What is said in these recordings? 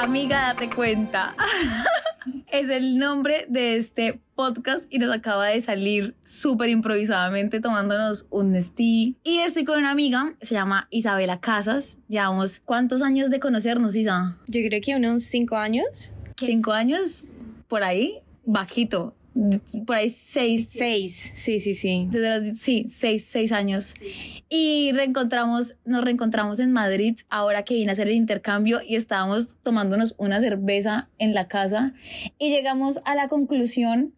Amiga, date cuenta. es el nombre de este podcast y nos acaba de salir súper improvisadamente tomándonos un Nestí. Y estoy con una amiga, se llama Isabela Casas. Llevamos cuántos años de conocernos, Isa? Yo creo que unos cinco años. ¿Cinco años? Por ahí, bajito por ahí seis. Seis, sí, sí, sí. Desde los, sí, seis, seis años. Y reencontramos, nos reencontramos en Madrid ahora que vine a hacer el intercambio y estábamos tomándonos una cerveza en la casa y llegamos a la conclusión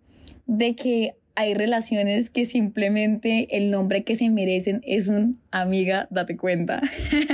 de que hay relaciones que simplemente el nombre que se merecen es un amiga, date cuenta.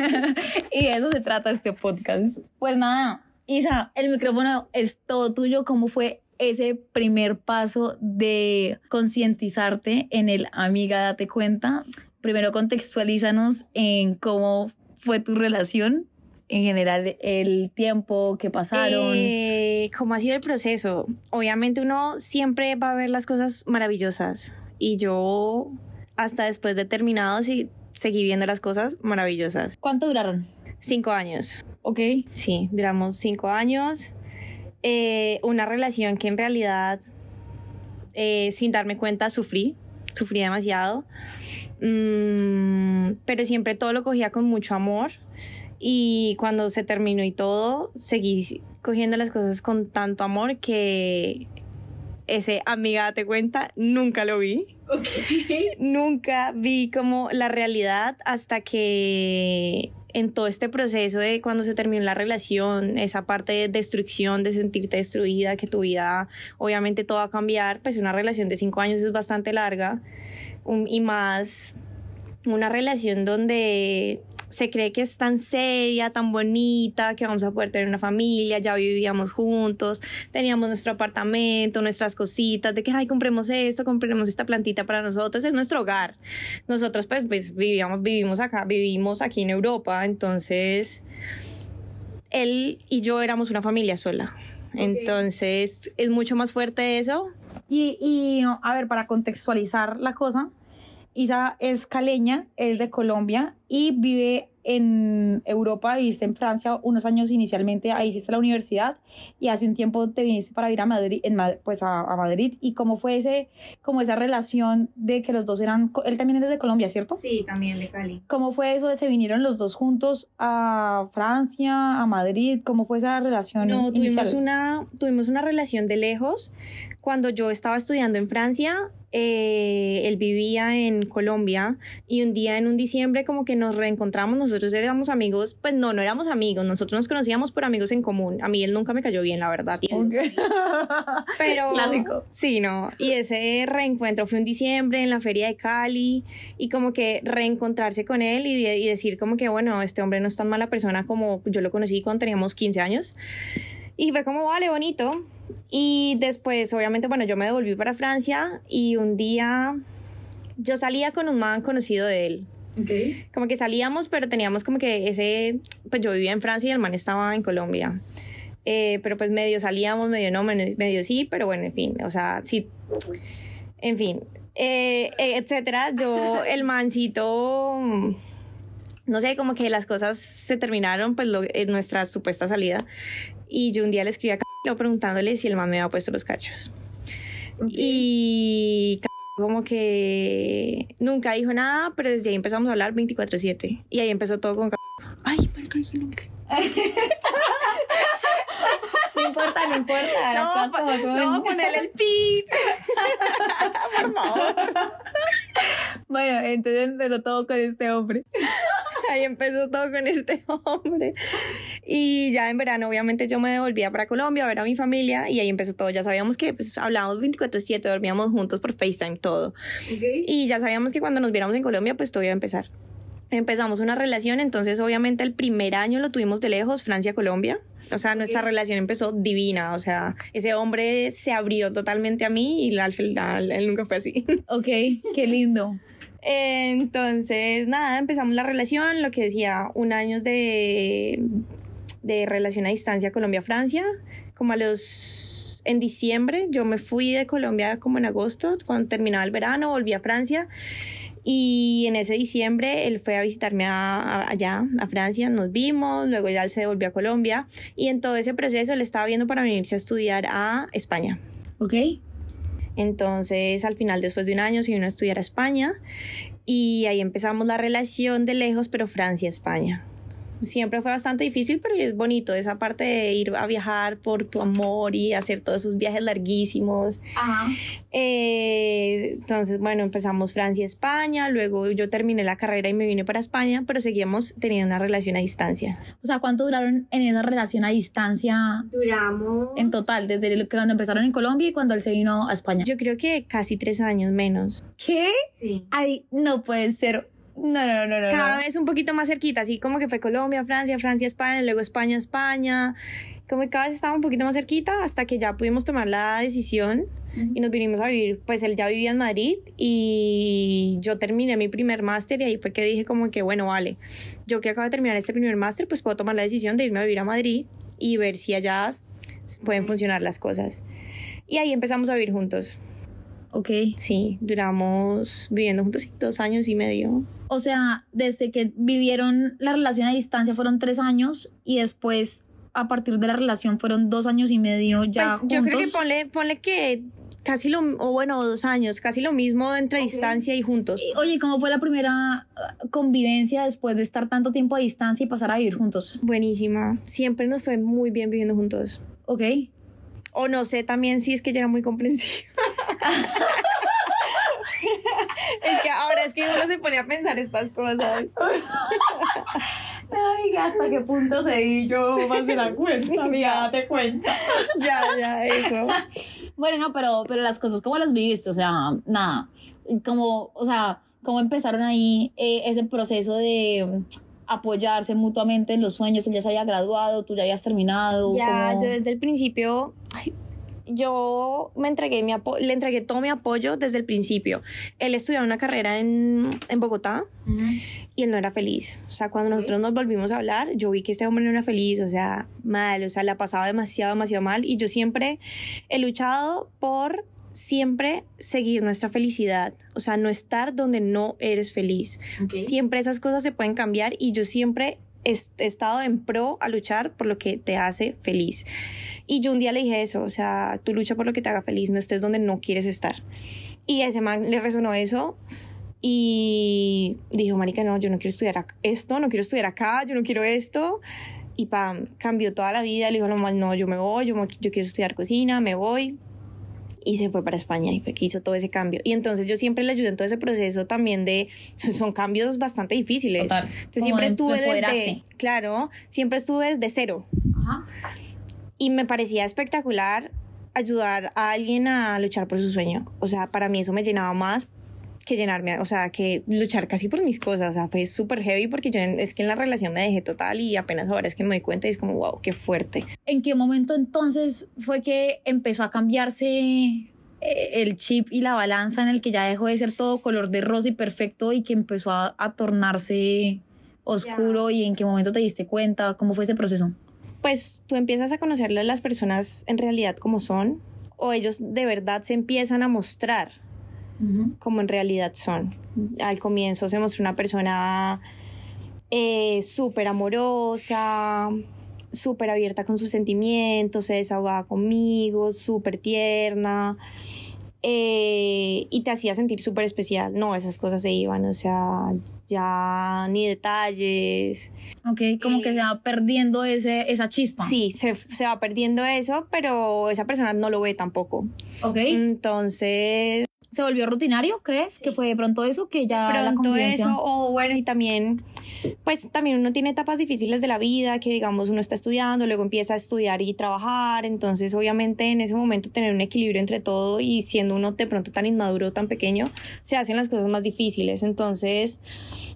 y de eso se trata este podcast. Pues nada, Isa, el micrófono es todo tuyo. ¿Cómo fue ese primer paso de concientizarte en el amiga, date cuenta. Primero contextualízanos en cómo fue tu relación, en general el tiempo que pasaron. Eh, ¿Cómo ha sido el proceso? Obviamente uno siempre va a ver las cosas maravillosas y yo hasta después de terminado sí, seguí viendo las cosas maravillosas. ¿Cuánto duraron? Cinco años. Ok. Sí, duramos cinco años. Eh, una relación que en realidad, eh, sin darme cuenta, sufrí, sufrí demasiado, mm, pero siempre todo lo cogía con mucho amor y cuando se terminó y todo, seguí cogiendo las cosas con tanto amor que ese amiga, date cuenta, nunca lo vi. Nunca vi como la realidad hasta que en todo este proceso de cuando se terminó la relación, esa parte de destrucción, de sentirte destruida, que tu vida obviamente todo va a cambiar, pues una relación de cinco años es bastante larga y más una relación donde se cree que es tan seria, tan bonita, que vamos a poder tener una familia, ya vivíamos juntos, teníamos nuestro apartamento, nuestras cositas, de que, ay, compremos esto, compremos esta plantita para nosotros, es nuestro hogar. Nosotros pues, pues vivíamos, vivimos acá, vivimos aquí en Europa, entonces él y yo éramos una familia sola. Entonces es mucho más fuerte eso. Y, y, a ver, para contextualizar la cosa, Isa es caleña, es de Colombia y vive en Europa, viviste en Francia unos años inicialmente, ahí hiciste la universidad y hace un tiempo te viniste para ir a Madrid, en, pues a, Madrid. ¿Y cómo fue ese, como esa relación de que los dos eran, él también es de Colombia, ¿cierto? Sí, también de Cali. ¿Cómo fue eso de se vinieron los dos juntos a Francia, a Madrid? ¿Cómo fue esa relación? No, tuvimos una, tuvimos una relación de lejos. Cuando yo estaba estudiando en Francia, eh, él vivía en Colombia y un día en un diciembre como que nos reencontramos, nosotros éramos amigos, pues no, no éramos amigos, nosotros nos conocíamos por amigos en común. A mí él nunca me cayó bien, la verdad. Pero... Clásico. Sí, no. Y ese reencuentro fue un diciembre en la feria de Cali y como que reencontrarse con él y, y decir como que, bueno, este hombre no es tan mala persona como yo lo conocí cuando teníamos 15 años. Y fue como, vale, bonito. Y después, obviamente, bueno, yo me devolví para Francia y un día yo salía con un man conocido de él. Como que salíamos, pero teníamos como que ese, pues yo vivía en Francia y el man estaba en Colombia. Eh, pero pues medio salíamos, medio no, medio sí, pero bueno, en fin, o sea, sí. En fin, eh, eh, etcétera. Yo, el mancito, no sé, como que las cosas se terminaron, pues en nuestra supuesta salida. Y yo un día le escribí a Preguntándole si el man me había puesto los cachos. Y como que nunca dijo nada, pero desde ahí empezamos a hablar 24/7. Y ahí empezó todo con... Ay, el nombre. No importa, no importa. No, como ponerle el pi. Por favor. Bueno, entonces empezó todo con este hombre. Ahí empezó todo con este hombre. Y ya en verano, obviamente, yo me devolvía para Colombia a ver a mi familia y ahí empezó todo. Ya sabíamos que pues, hablábamos 24-7, dormíamos juntos por FaceTime, todo. Y ya sabíamos que cuando nos viéramos en Colombia, pues todo iba a empezar. Empezamos una relación, entonces obviamente el primer año lo tuvimos de lejos, Francia-Colombia. O sea, nuestra relación empezó divina. O sea, ese hombre se abrió totalmente a mí y al final él nunca fue así. Ok, qué lindo. Entonces, nada, empezamos la relación, lo que decía, un año de, de relación a distancia Colombia-Francia. Como a los en diciembre. Yo me fui de Colombia como en agosto, cuando terminaba el verano, volví a Francia. Y en ese diciembre él fue a visitarme allá, a Francia, nos vimos, luego ya él se devolvió a Colombia y en todo ese proceso él estaba viendo para venirse a estudiar a España. Ok. Entonces al final, después de un año, se vino a estudiar a España y ahí empezamos la relación de lejos, pero Francia-España siempre fue bastante difícil, pero es bonito esa parte de ir a viajar por tu amor y hacer todos esos viajes larguísimos. Ajá. Eh, entonces, bueno, empezamos Francia, España, luego yo terminé la carrera y me vine para España, pero seguíamos teniendo una relación a distancia. O sea, ¿cuánto duraron en esa relación a distancia? Duramos. En total, desde cuando empezaron en Colombia y cuando él se vino a España. Yo creo que casi tres años menos. ¿Qué? Sí. Ay, no puede ser no, no, no, no. Cada vez un poquito más cerquita, así como que fue Colombia, Francia, Francia, España, luego España, España. Como que cada vez estaba un poquito más cerquita hasta que ya pudimos tomar la decisión y nos vinimos a vivir. Pues él ya vivía en Madrid y yo terminé mi primer máster y ahí fue que dije como que, bueno, vale, yo que acabo de terminar este primer máster, pues puedo tomar la decisión de irme a vivir a Madrid y ver si allá pueden funcionar las cosas. Y ahí empezamos a vivir juntos. Ok. Sí, duramos viviendo juntos dos años y medio. O sea, desde que vivieron la relación a distancia fueron tres años y después a partir de la relación fueron dos años y medio ya pues, Yo creo que ponle, ponle que casi lo, o bueno, dos años, casi lo mismo entre distancia y juntos. oye, ¿cómo fue la primera uh, convivencia después de estar tanto tiempo a distancia y pasar a vivir juntos? Buenísima. Siempre nos fue muy bien viviendo juntos. Ok. O no sé también si es que yo era muy comprensiva. es que ahora es que uno se pone a pensar estas cosas. Ay, hasta qué punto seguí yo más de la cuenta, amiga, date cuenta. ya, ya, eso. Bueno, no, pero, pero las cosas, ¿cómo las viviste? O sea, nada, como, o sea, ¿cómo empezaron ahí eh, ese proceso de apoyarse mutuamente en los sueños? Él ya se había graduado, tú ya habías terminado. Ya, yo desde el principio, yo me entregué mi le entregué todo mi apoyo desde el principio. Él estudiaba una carrera en, en Bogotá y él no era feliz. O sea, cuando nosotros nos volvimos a hablar, yo vi que este hombre no era feliz, o sea, mal, o sea, la pasaba demasiado, demasiado mal. Y yo siempre he luchado por siempre seguir nuestra felicidad, o sea, no estar donde no eres feliz. Siempre esas cosas se pueden cambiar y yo siempre estado en pro a luchar por lo que te hace feliz. Y yo un día le dije eso, o sea, tú lucha por lo que te haga feliz, no estés donde no quieres estar. Y a ese man le resonó eso y dijo, marica, no, yo no quiero estudiar esto, no quiero estudiar acá, yo no quiero esto. Y pam, cambió toda la vida, le dijo, no, no, yo me voy, yo, yo quiero estudiar cocina, me voy y se fue para España y fue que hizo todo ese cambio. Y entonces yo siempre le ayudé en todo ese proceso también de, son, cambios bastante difíciles. Entonces siempre estuve desde, claro, siempre estuve desde cero. Ajá y me parecía espectacular ayudar a alguien a luchar por su sueño. O sea, para mí eso me llenaba más que llenarme, o sea, que luchar casi por mis cosas. O sea, fue súper heavy porque yo es que en la relación me dejé total y apenas ahora es que me doy cuenta y es como, wow, qué fuerte. ¿En qué momento entonces fue que empezó a cambiarse eh, el chip y la balanza en el que ya dejó de ser todo color de rosa y perfecto y que empezó a, tornarse oscuro y en qué momento te diste cuenta? ¿Cómo fue ese proceso? pues tú empiezas a conocerle a las personas en realidad como son o ellos de verdad se empiezan a mostrar como en realidad son. Al comienzo se mostró una persona eh, súper amorosa, súper abierta con sus sentimientos, se desahogaba conmigo, súper tierna. Eh, y te hacía sentir súper especial. No, esas cosas se iban, o sea, ya ni detalles. Ok, como que se va perdiendo ese, esa chispa. Sí, se, se, va perdiendo eso, pero esa persona no lo ve tampoco. Ok. Entonces... ¿Se volvió rutinario, crees? Que fue de pronto eso, que ya... pronto eso, o bueno, y también pues también uno tiene etapas difíciles de la vida, que digamos uno está estudiando, luego empieza a estudiar y trabajar, entonces obviamente en ese momento tener un equilibrio entre todo y siendo uno de pronto tan inmaduro, tan pequeño, se hacen las cosas más difíciles, entonces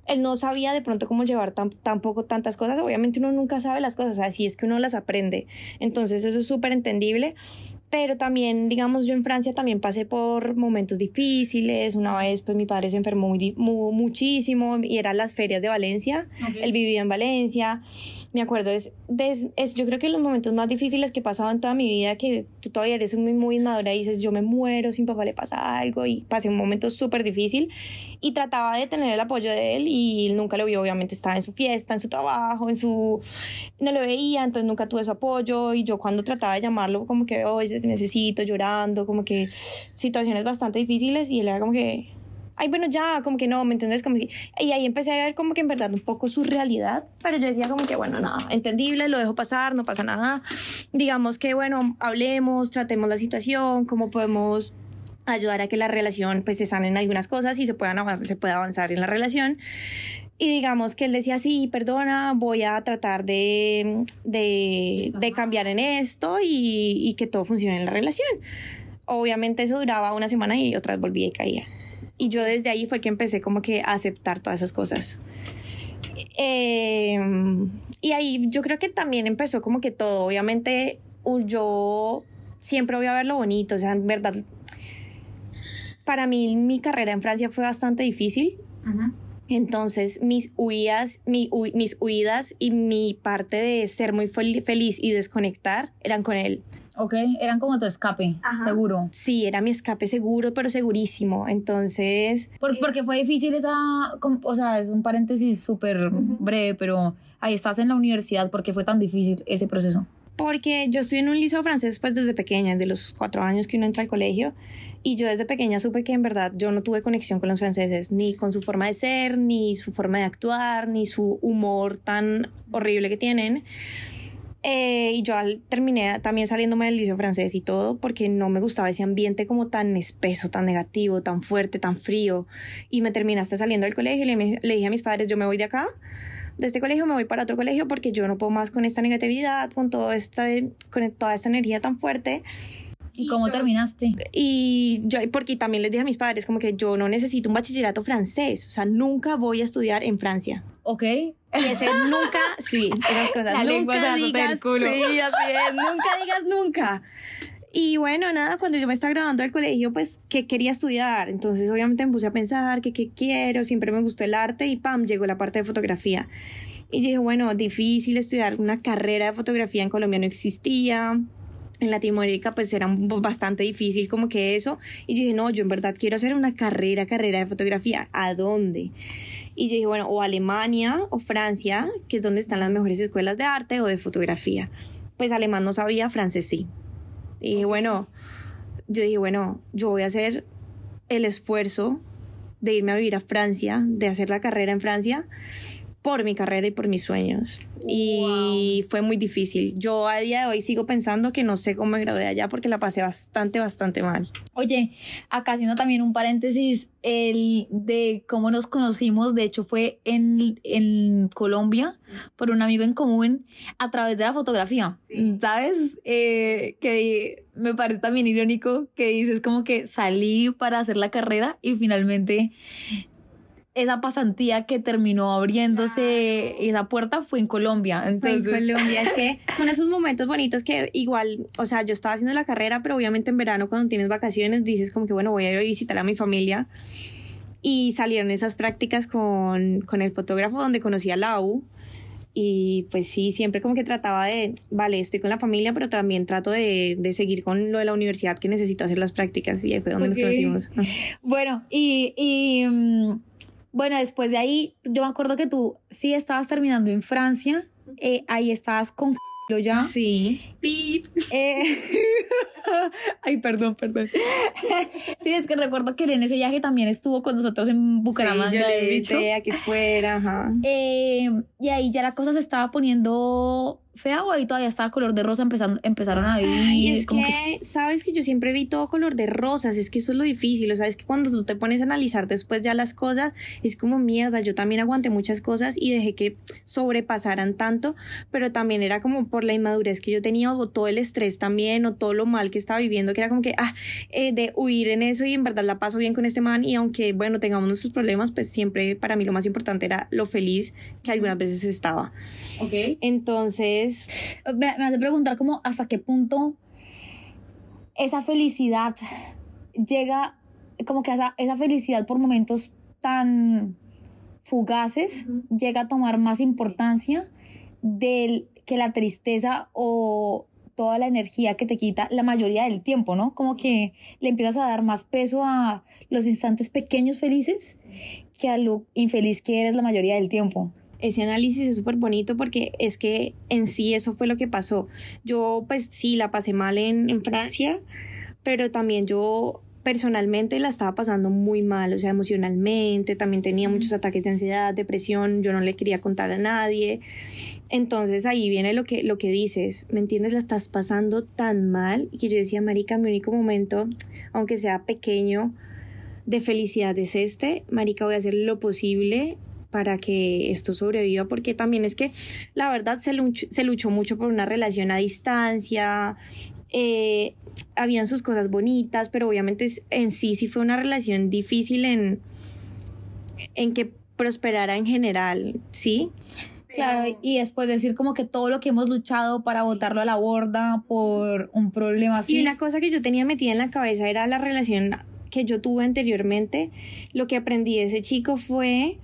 él no sabía de pronto cómo llevar tan, tampoco tantas cosas, obviamente uno nunca sabe las cosas, o sea, si es que uno las aprende, entonces eso es súper entendible pero también, digamos, yo en Francia también pasé por momentos difíciles. Una vez, pues mi padre se enfermó muy, muchísimo y eran las ferias de Valencia. Él vivía en Valencia. Me acuerdo, es, es, yo creo que los momentos más difíciles que he pasado en toda mi vida, que tú todavía eres muy, muy inmadura y dices, yo me muero, sin papá le pasa algo. Y pasé un momento súper difícil y trataba de tener el apoyo de él y él nunca lo vio. Obviamente estaba en su fiesta, en su trabajo, en su. No lo veía, entonces nunca tuve su apoyo. Y yo cuando trataba de llamarlo, como que, oye, necesito, llorando, como que situaciones bastante difíciles y él era como que, ay, bueno, ya, como que no, ¿me entiendes? Como si, y ahí empecé a ver como que en verdad un poco su realidad, pero yo decía como que, bueno, nada, entendible, lo dejo pasar, no pasa nada. Digamos que, bueno, hablemos, tratemos la situación, cómo podemos ayudar a que la relación pues se sanen algunas cosas y se puedan avanzar, se pueda avanzar en la relación. Y digamos que él decía, sí, perdona, voy a tratar de, de, de cambiar en esto y, y, que todo funcione en la relación. Obviamente eso duraba una semana y otra vez volvía y caía. Y yo desde ahí fue que empecé como que a aceptar todas esas cosas. Eh, y ahí yo creo que también empezó como que todo. Obviamente yo siempre voy a ver lo bonito, o sea, en verdad, para mí mi carrera en Francia fue bastante difícil. Uh entonces mis huidas, mis huidas y mi parte de ser muy feliz y desconectar eran con él. Ok, eran como tu escape, seguro. Sí, era mi escape seguro, pero segurísimo. Entonces... Por, porque fue difícil esa, o sea, es un paréntesis súper breve, pero ahí estás en la universidad, ¿por qué fue tan difícil ese proceso? Porque yo estoy en un liceo francés pues desde pequeña, desde los cuatro años que uno entra al colegio. Y yo desde pequeña supe que en verdad yo no tuve conexión con los franceses, ni con su forma de ser, ni su forma de actuar, ni su humor tan horrible que tienen. Eh, y yo terminé también saliéndome del liceo francés y todo porque no me gustaba ese ambiente como tan espeso, tan negativo, tan fuerte, tan frío. Y me terminaste saliendo del colegio y le, le dije a mis padres, yo me voy de acá de este colegio me voy para otro colegio porque yo no puedo más con esta negatividad, con, todo esta, con toda esta energía tan fuerte. ¿Y cómo terminaste? Y yo, porque también les dije a mis padres, como que yo no necesito un bachillerato francés, o sea, nunca voy a estudiar en Francia. Ok. Y ese nunca, sí, esas cosas. nunca digas, culo. Sí, así es, nunca digas nunca. Y bueno, nada, cuando yo me estaba graduando del colegio, pues, ¿qué quería estudiar? Entonces, obviamente me puse a pensar que qué quiero, siempre me gustó el arte y pam, llegó la parte de fotografía. Y dije, bueno, difícil estudiar una carrera de fotografía en Colombia no existía en Latinoamérica pues era bastante difícil como que eso y yo dije no yo en verdad quiero hacer una carrera carrera de fotografía ¿a dónde? y yo dije bueno o Alemania o Francia que es donde están las mejores escuelas de arte o de fotografía pues alemán no sabía francés sí y dije bueno yo dije bueno yo voy a hacer el esfuerzo de irme a vivir a Francia de hacer la carrera en Francia por mi carrera y por mis sueños. Y fue muy difícil. Yo a día de hoy sigo pensando que no sé cómo me gradué allá porque la pasé bastante, bastante mal. Oye, acá haciendo también un paréntesis, el de cómo nos conocimos, de hecho fue en, en Colombia por un amigo en común a través de la fotografía. ¿Sabes? Eh, que me parece también irónico que dices como que salí para hacer la carrera y finalmente esa pasantía que terminó abriéndose esa puerta fue en Colombia. Entonces... Fue en Colombia. Es que son esos momentos bonitos que igual, o sea, yo estaba haciendo la carrera, pero obviamente en verano cuando tienes vacaciones dices como que bueno, voy a ir a visitar a mi familia. Y salieron esas prácticas con, con el fotógrafo donde conocí a Lau. Y pues sí, siempre como que trataba de, vale, estoy con la familia, pero también trato de, de seguir con lo de la universidad que necesito hacer las prácticas. Y ahí fue donde nos conocimos. Bueno, y, y mm, bueno, después de ahí, yo me acuerdo que tú sí estabas terminando en Francia, eh, ahí estabas con ya. Sí. Eh, ay, perdón, perdón. sí, es que recuerdo que en ese viaje también estuvo con nosotros en Bucaramanga. Sí, yo le invité a que fuera, ajá. Eh, y ahí ya la cosa se estaba poniendo fea o ahí todavía estaba color de rosa, empezando, empezaron a vivir. es que, sabes que yo siempre vi todo color de rosas, es que eso es lo difícil, o sea, es que cuando tú te pones a analizar después ya las cosas, es como mierda, yo también aguanté muchas cosas y dejé que sobrepasaran tanto, pero también era como por la inmadurez que yo tenía o todo el estrés también o todo lo mal que estaba viviendo, que era como que, ah, eh, de huir en eso y en verdad la paso bien con este man y aunque, bueno, tengamos nuestros problemas, pues siempre para mí lo más importante era lo feliz que algunas veces estaba. Ok. Entonces, me, hace preguntar como hasta qué punto esa felicidad llega, como que esa, esa felicidad por momentos tan fugaces llega a tomar más importancia del que la tristeza o toda la energía que te quita la mayoría del tiempo, ¿no? Como que le empiezas a dar más peso a los instantes pequeños felices que a lo infeliz que eres la mayoría del tiempo. Ese análisis es súper bonito porque es que en sí eso fue lo que pasó. Yo pues sí, la pasé mal en, en Francia, pero también yo personalmente la estaba pasando muy mal, o sea, emocionalmente, también tenía muchos ataques de ansiedad, depresión, yo no le quería contar a nadie. Entonces ahí viene lo que, lo que dices, ¿me entiendes? La estás pasando tan mal y que yo decía, Marica, mi único momento, aunque sea pequeño, de felicidad es este, Marica, voy a hacer lo posible para que esto sobreviva, porque también es que la verdad se, se luchó mucho por una relación a distancia, eh, habían sus cosas bonitas, pero obviamente en sí sí fue una relación difícil en, en que prosperara en general, ¿sí? Claro, y después decir como que todo lo que hemos luchado para botarlo a la borda por un problema así. Y una cosa que yo tenía metida en la cabeza era la relación que yo tuve anteriormente. Lo que aprendí de ese chico fue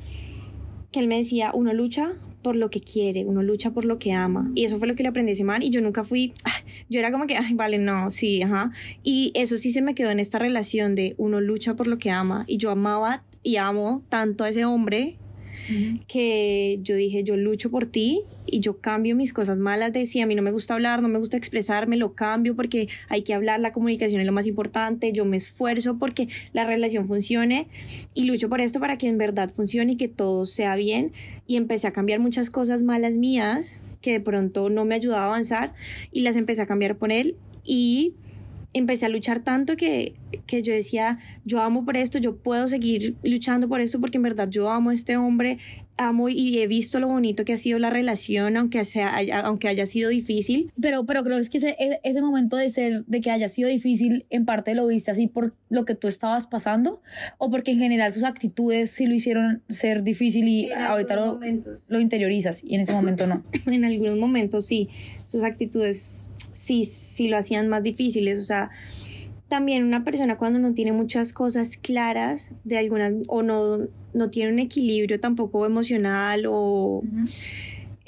que él me decía, uno lucha por lo que quiere, uno lucha por lo que ama. Y eso fue lo que le aprendí a ese man y yo nunca fui, ah, yo era como que, ay, vale, no, sí, ajá. Y eso sí se me quedó en esta relación de uno lucha por lo que ama y yo amaba y amo tanto a ese hombre que yo dije, yo lucho por ti y yo cambio mis cosas malas de si a mí no me gusta hablar, no me gusta expresarme, lo cambio porque hay que hablar, la comunicación es lo más importante, yo me esfuerzo porque la relación funcione y lucho por esto para que en verdad funcione y que todo sea bien. Y empecé a cambiar muchas cosas malas mías que de pronto no me ayudaba a avanzar y las empecé a cambiar por él y empecé a luchar tanto que, que yo decía, yo amo por esto, yo puedo seguir luchando por esto porque en verdad yo amo a este hombre, amo y he visto lo bonito que ha sido la relación, aunque, sea, aunque haya sido difícil. Pero, pero creo que ese, ese momento de ser, de que haya sido difícil, en parte lo viste así por lo que tú estabas pasando, o porque en general sus actitudes sí lo hicieron ser difícil y ahorita lo, lo interiorizas y en ese momento no. en algunos momentos sí, sus actitudes sí, sí lo hacían más difíciles. O sea, también una persona cuando no tiene muchas cosas claras de algunas o no, no tiene un equilibrio tampoco emocional o...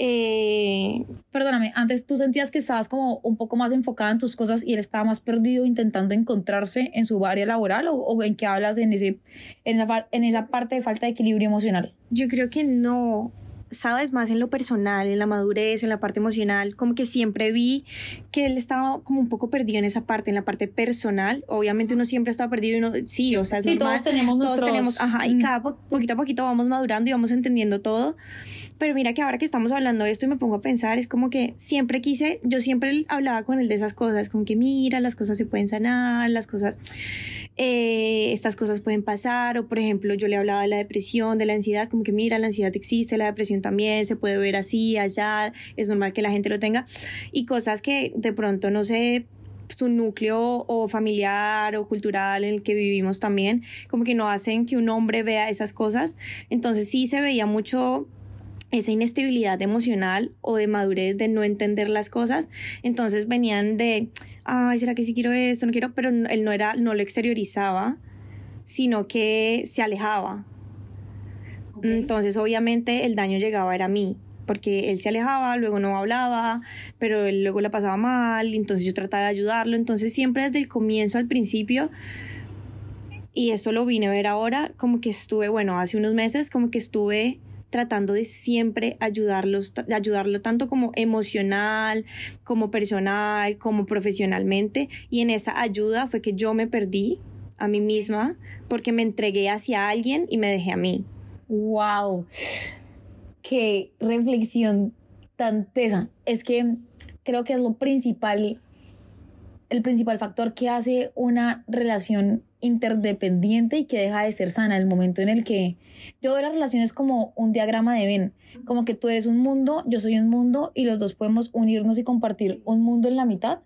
Eh, Perdóname, antes tú sentías que estabas como un poco más enfocada en tus cosas y él estaba más perdido intentando encontrarse en su área laboral o, o en qué hablas en, ese, en, esa, en esa parte de falta de equilibrio emocional. Yo creo que no sabes, más en lo personal, en la madurez, en la parte emocional, como que siempre vi que él estaba como un poco perdido en esa parte, en la parte personal. Obviamente uno siempre estaba perdido y uno, sí, o sea, es sí, todos tenemos todos tenemos, ajá, y mm. cada poquito a poquito vamos madurando y vamos entendiendo todo. Pero mira que ahora que estamos hablando de esto y me pongo a pensar, es como que siempre quise, yo siempre hablaba con él de esas cosas, como que mira, las cosas se pueden sanar, las cosas eh, estas cosas pueden pasar, o por ejemplo, yo le hablaba de la depresión, de la ansiedad, como que mira, la ansiedad existe, la depresión también, se puede ver así, allá, es normal que la gente lo tenga, y cosas que de pronto no sé su núcleo o familiar o cultural en el que vivimos también, como que no hacen que un hombre vea esas cosas. Entonces sí se veía mucho esa inestabilidad emocional o de madurez de no entender las cosas. Entonces venían de, ay, ¿será que sí quiero esto? No quiero, pero él no era, no lo exteriorizaba, sino que se alejaba. Entonces, obviamente, el daño llegaba era a mí, porque él se alejaba, luego no hablaba, pero él luego la pasaba mal, entonces yo trataba de ayudarlo. Entonces, siempre desde el comienzo al principio, y eso lo vine a ver ahora, como que estuve, bueno, hace unos meses, como que estuve tratando de siempre ayudarlos, ayudarlo tanto como emocional, como personal, como profesionalmente. Y en esa ayuda fue que yo me perdí a mí misma porque me entregué hacia alguien y me dejé a mí. ¡Wow! ¡Qué reflexión tan tesa! Es que creo que es lo principal, el principal factor que hace una relación interdependiente y que deja de ser sana el momento en el que yo veo las relaciones como un diagrama de Venn, como que tú eres un mundo, yo soy un mundo y los dos podemos unirnos y compartir un mundo en la mitad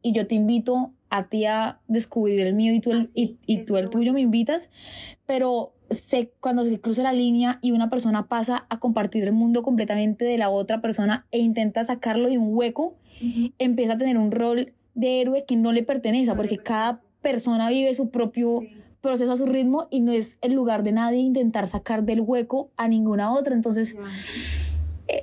y yo te invito a ti a descubrir el mío y tú el, y, y tú el tuyo me invitas, pero sé cuando se cruza la línea y una persona pasa a compartir el mundo completamente de la otra persona e intenta sacarlo de un hueco, empieza a tener un rol de héroe que no le pertenece, porque cada persona vive su propio proceso a su ritmo y no es el lugar de nadie intentar sacar del hueco a ninguna otra. Entonces,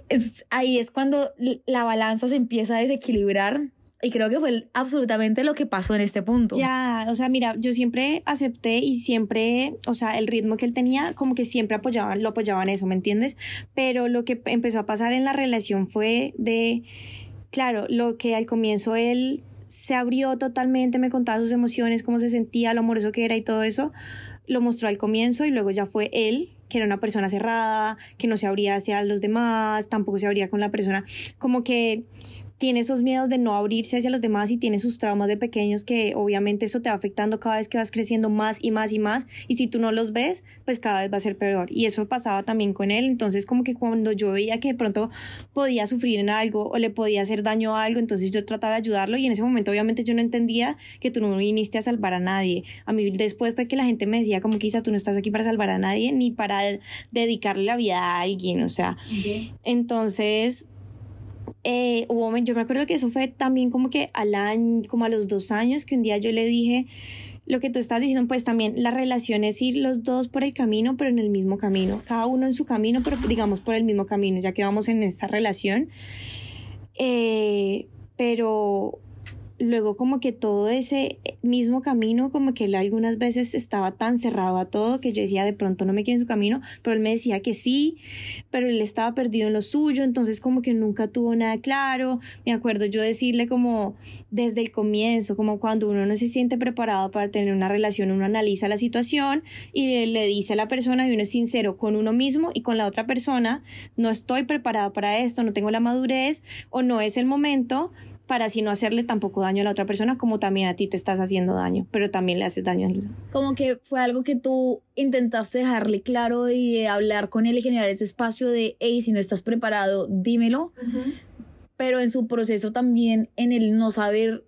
es, ahí es cuando la balanza se empieza a desequilibrar. Y creo que fue absolutamente lo que pasó en este punto. Ya, o sea, mira, yo siempre acepté y siempre, o sea, el ritmo que él tenía, como que siempre apoyaban, lo apoyaban eso, ¿me entiendes? Pero lo que empezó a pasar en la relación fue de, claro, lo que al comienzo él se abrió totalmente, me contaba sus emociones, cómo se sentía, lo amoroso que era y todo eso, lo mostró al comienzo y luego ya fue él que era una persona cerrada, que no se abría hacia los demás, tampoco se abría con la persona, como que tiene esos miedos de no abrirse hacia los demás y tiene sus traumas de pequeños que obviamente eso te va afectando cada vez que vas creciendo más y más y más. Y si tú no los ves pues cada vez va a ser peor. Y eso pasaba también con él. Entonces como que cuando yo veía que de pronto podía sufrir en algo o le podía hacer daño a algo entonces yo trataba de ayudarlo. Y en ese momento obviamente yo no entendía que tú no viniste a salvar a nadie. A mí después fue que la gente me decía como quizá tú no estás aquí para salvar a nadie ni para dedicarle la vida a alguien o sea. Entonces eh, hubo, yo me acuerdo que eso fue también como que al año, como a los dos años, que un día yo le dije, lo que tú estás diciendo, pues también la relación es ir los dos por el camino, pero en el mismo camino, cada uno en su camino, pero digamos por el mismo camino, ya que vamos en esta relación. Eh, pero luego como que todo ese mismo camino, como que él algunas veces estaba tan cerrado a todo que yo decía de pronto no me quiere en su camino, pero él me decía que sí, pero él estaba perdido en lo suyo, entonces como que nunca tuvo nada claro. Me acuerdo yo decirle como desde el comienzo, como cuando uno no se siente preparado para tener una relación, uno analiza la situación y le dice a la persona y uno es sincero con uno mismo y con la otra persona, no estoy preparado para esto, no tengo la madurez o no es el momento para así no hacerle tampoco daño a la otra persona como también a ti te estás haciendo daño, pero también le haces daño a los Como que fue algo que tú intentaste dejarle claro y de hablar con él y generar ese espacio de, hey, si no estás preparado, dímelo. Pero en su proceso también, en el no saber,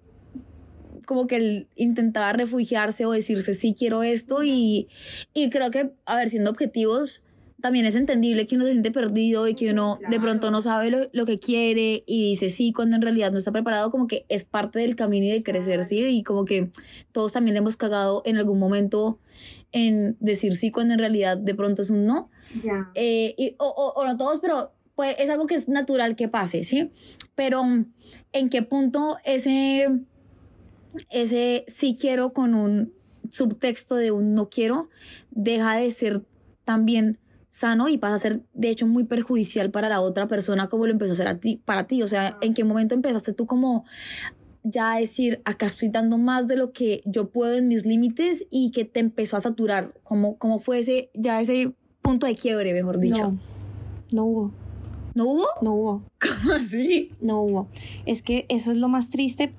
como que él intentaba refugiarse o decirse, sí quiero esto y, y creo que, a ver, siendo objetivos, también es entendible que uno se siente perdido y que uno de pronto no sabe lo, que quiere y dice sí cuando en realidad no está preparado, como que es parte del camino y de crecer, sí, y como que todos también le hemos cagado en algún momento en decir sí cuando en realidad de pronto es un no. Eh, y, o, o, no todos, pero pues es algo que es natural que pase, ¿sí? Pero ¿en qué punto ese, ese sí quiero con un subtexto de un no quiero deja de ser también sano y pasa a ser de hecho muy perjudicial para la otra persona como lo empezó a ti, para ti. O sea, ¿en qué momento empezaste tú como ya a decir, acá estoy dando más de lo que yo puedo en mis límites y que te empezó a saturar? ¿Cómo, cómo fue ese, ya ese punto de quiebre, mejor dicho? No, no hubo. ¿No hubo? No hubo. ¿Cómo así? No hubo. Es que eso es lo más triste.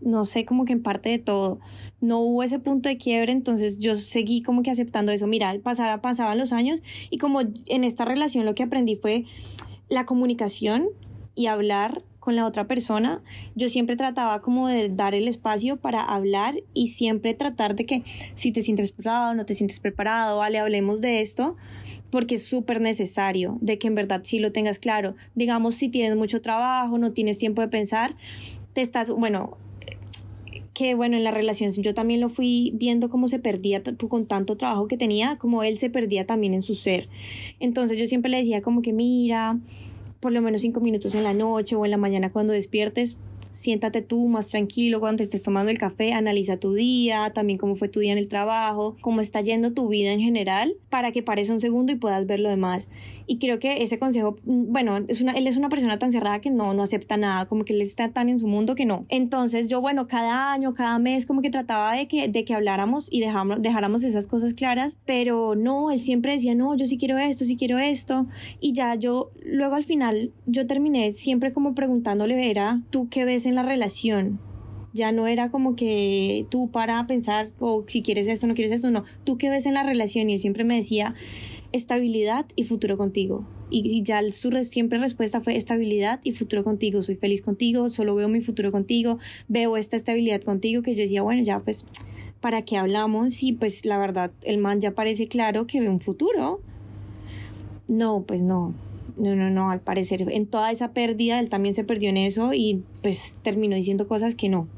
No sé, como que en parte de todo no hubo ese punto de quiebre, entonces yo seguí como que aceptando eso. Mira, pasara, pasaban los años y como en esta relación lo que aprendí fue la comunicación y hablar con la otra persona, yo siempre trataba como de dar el espacio para hablar y siempre tratar de que si te sientes preparado, no te sientes preparado, vale, hablemos de esto, porque es súper necesario de que en verdad sí lo tengas claro. Digamos, si tienes mucho trabajo, no tienes tiempo de pensar, te estás, bueno, que bueno, en la relación yo también lo fui viendo cómo se perdía con tanto trabajo que tenía, como él se perdía también en su ser. Entonces yo siempre le decía como que mira, por lo menos cinco minutos en la noche o en la mañana cuando despiertes, siéntate tú más tranquilo cuando te estés tomando el café, analiza tu día, también cómo fue tu día en el trabajo, cómo está yendo tu vida en general, para que pares un segundo y puedas ver lo demás. Y creo que ese consejo, mm, bueno, es una, él es una persona tan cerrada que no, no acepta nada, como que él está tan en su mundo que no. Entonces yo, bueno, cada año, cada mes, como que trataba de que, de que habláramos y dejamos, dejáramos esas cosas claras, pero no, él siempre decía, no, yo sí quiero esto, sí quiero esto. Y ya yo, luego al final, yo terminé siempre como preguntándole, Vera, ¿tú qué ves en la relación? Ya no era como que tú para pensar o si quieres esto, no quieres esto, no. ¿Tú qué ves en la relación? Y él siempre me decía, estabilidad y futuro contigo. Y, ya su siempre respuesta fue estabilidad y futuro contigo. Soy feliz contigo, solo veo mi futuro contigo, veo esta estabilidad contigo que yo decía, bueno, ya pues, ¿para qué hablamos? Y pues la verdad, el man ya parece claro que ve un futuro. No, pues no. No, no, no, al parecer en toda esa pérdida él también se perdió en eso y pues terminó diciendo cosas que no.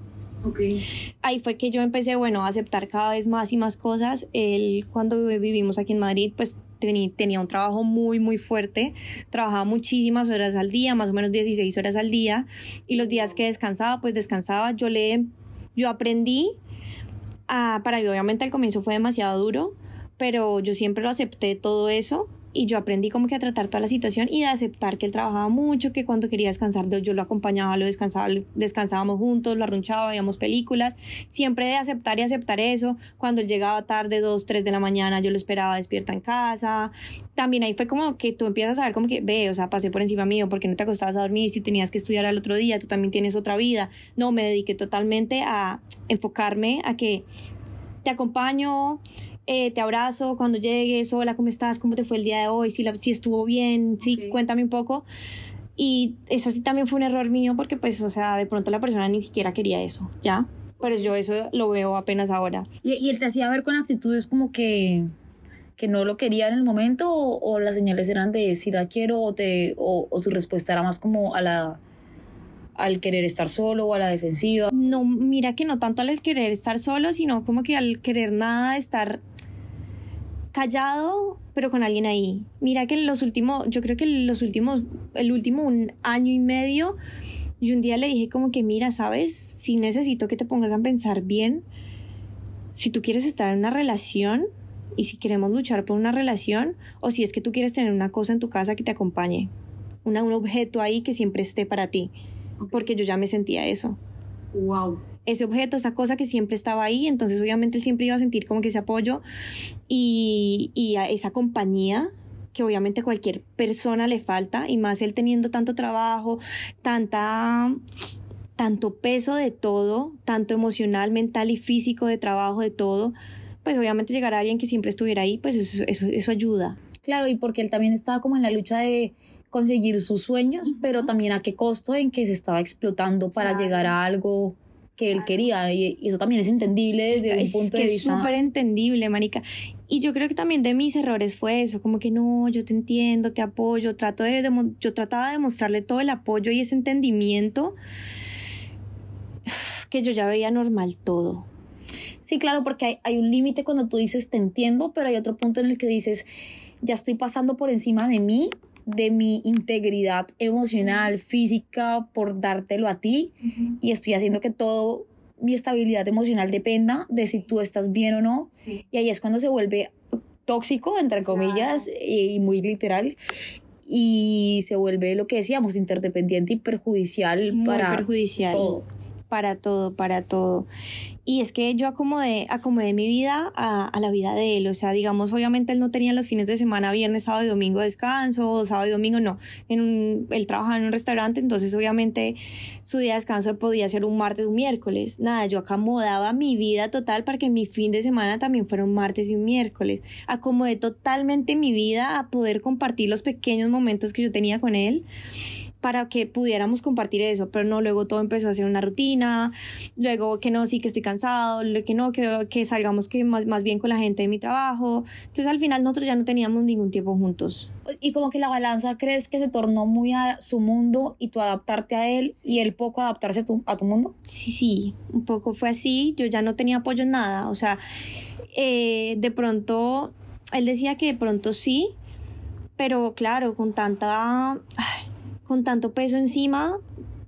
Okay. Ahí fue que yo empecé, bueno, a aceptar cada vez más y más cosas. Él, cuando vivimos aquí en Madrid, pues tenía un trabajo muy, muy fuerte. Trabajaba muchísimas horas al día, más o menos 16 horas al día. Y los días que descansaba, pues descansaba. Yo le, yo aprendí, a, para mí obviamente al comienzo fue demasiado duro, pero yo siempre lo acepté todo eso y yo aprendí como que a tratar toda la situación y de aceptar que él trabajaba mucho, que cuando quería descansar yo lo acompañaba, lo descansaba, descansábamos juntos, lo arrunchaba, veíamos películas, siempre de aceptar y aceptar eso, cuando él llegaba tarde, dos, tres de la mañana, yo lo esperaba despierta en casa, también ahí fue como que tú empiezas a ver como que, ve, o sea, pasé por encima mío, porque no te acostabas a dormir, si tenías que estudiar al otro día, tú también tienes otra vida, no, me dediqué totalmente a enfocarme a que te acompaño, eh, te abrazo cuando llegues, hola, ¿cómo estás? ¿Cómo te fue el día de hoy? Si, la, si estuvo bien, sí, cuéntame un poco. Y eso sí también fue un error mío porque pues, o sea, de pronto la persona ni siquiera quería eso, ¿ya? Pero yo eso lo veo apenas ahora. ¿Y, y él te hacía ver con actitudes como que, que no lo quería en el momento o, las señales eran de si la quiero o, te, o, o su respuesta era más como a la al querer estar solo o a la defensiva? No, mira que no tanto al querer estar solo, sino como que al querer nada, estar callado, pero con alguien ahí. Mira que los últimos, yo creo que los últimos, el último un año y medio, y un día le dije como que, mira, sabes, si necesito que te pongas a pensar bien, si tú quieres estar en una relación y si queremos luchar por una relación, o si es que tú quieres tener una cosa en tu casa que te acompañe, una, un objeto ahí que siempre esté para ti, porque yo ya me sentía eso. Wow ese objeto, esa cosa que siempre estaba ahí, entonces obviamente él siempre iba a sentir como que ese apoyo y, y a esa compañía que obviamente cualquier persona le falta y más él teniendo tanto trabajo, tanta tanto peso de todo, tanto emocional, mental y físico de trabajo de todo, pues obviamente llegar a alguien que siempre estuviera ahí, pues eso, eso, eso ayuda. Claro, y porque él también estaba como en la lucha de conseguir sus sueños, pero también a qué costo en que se estaba explotando para llegar a algo que él quería y, eso también es entendible desde un punto de vista. Es súper entendible, Marica. Y yo creo que también de mis errores fue eso, como que no, yo te entiendo, te apoyo, trato de, yo trataba de mostrarle todo el apoyo y ese entendimiento que yo ya veía normal todo. Sí, claro, porque hay, hay un límite cuando tú dices te entiendo, pero hay otro punto en el que dices ya estoy pasando por encima de mí de mi integridad emocional, física, por dártelo a ti y estoy haciendo que todo mi estabilidad emocional dependa de si tú estás bien o no. Y ahí es cuando se vuelve tóxico, entre comillas, y muy literal. Y se vuelve lo que decíamos, interdependiente y perjudicial para perjudicial. todo para todo, para todo. Y es que yo acomodé, acomodé mi vida a, la vida de él. O sea, digamos, obviamente él no tenía los fines de semana, viernes, sábado y domingo descanso, sábado y domingo no. En un, él trabajaba en un restaurante, entonces obviamente su día de descanso podía ser un martes o un miércoles. Nada, yo acomodaba mi vida total para que mi fin de semana también fuera un martes y un miércoles. Acomodé totalmente mi vida a poder compartir los pequeños momentos que yo tenía con él para que pudiéramos compartir eso, pero no, luego todo empezó a ser una rutina, luego que no, sí que estoy cansado, que no, que, que salgamos que más, más bien con la gente de mi trabajo, entonces al final nosotros ya no teníamos ningún tiempo juntos. Y como que la balanza crees que se tornó muy a su mundo y tú adaptarte a él y él poco adaptarse a tu, a tu mundo? Sí, sí, un poco fue así, yo ya no tenía apoyo en nada, o sea, eh, de pronto, él decía que de pronto sí, pero claro, con tanta con tanto peso encima,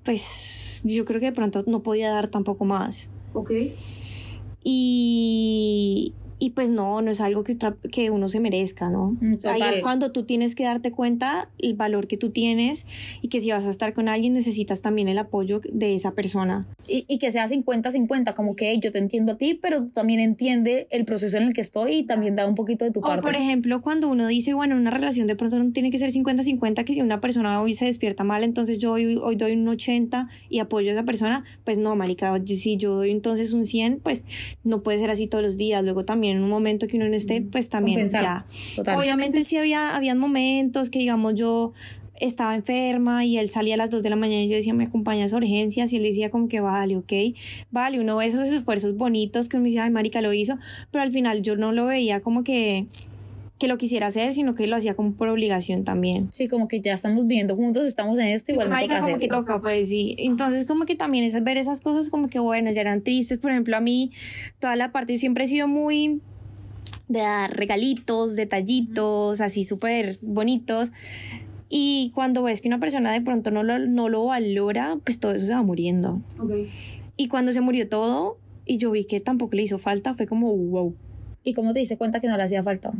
pues yo creo que de pronto no podía dar tampoco más. Ok. Y, y pues no, no es algo que, que uno se merezca, ¿no? Mm, Ahí es cuando tú tienes que darte cuenta el valor que tú tienes y que si vas a estar con alguien necesitas también el apoyo de esa persona. Y, y que sea 50-50, como que yo te entiendo a ti, pero tú también entiende el proceso en el que estoy y también da un poquito de tu parte. O por ejemplo, cuando uno dice, bueno, una relación de pronto no tiene que ser 50-50, que si una persona hoy se despierta mal, entonces yo hoy, hoy doy un 80 y apoyo a esa persona, pues no, marica, si yo doy entonces un 100, pues no puede ser así todos los días. Luego también en un momento que uno no esté, pues también ya. Obviamente sí había habían momentos que, digamos, yo estaba enferma y él salía a las 2 de la mañana y yo decía, me acompañas a urgencias y él decía como que vale, ok, vale, uno ve esos esfuerzos bonitos que uno dice, ay, marica, lo hizo, pero al final yo no lo veía como que que lo quisiera hacer, sino que lo hacía como por obligación también. Sí, como que ya estamos viviendo juntos, estamos en esto, igual me toca como que toca, pues sí. Entonces, como que también es ver esas cosas como que, bueno, ya eran tristes. Por ejemplo, a mí, toda la parte, yo siempre he sido muy de dar regalitos, detallitos, así súper bonitos. Y cuando ves que una persona de pronto no lo, no lo valora, pues todo eso se va muriendo. Y cuando se murió todo, y yo vi que tampoco le hizo falta, fue como, wow. ¿Y cómo te diste cuenta que no le hacía falta?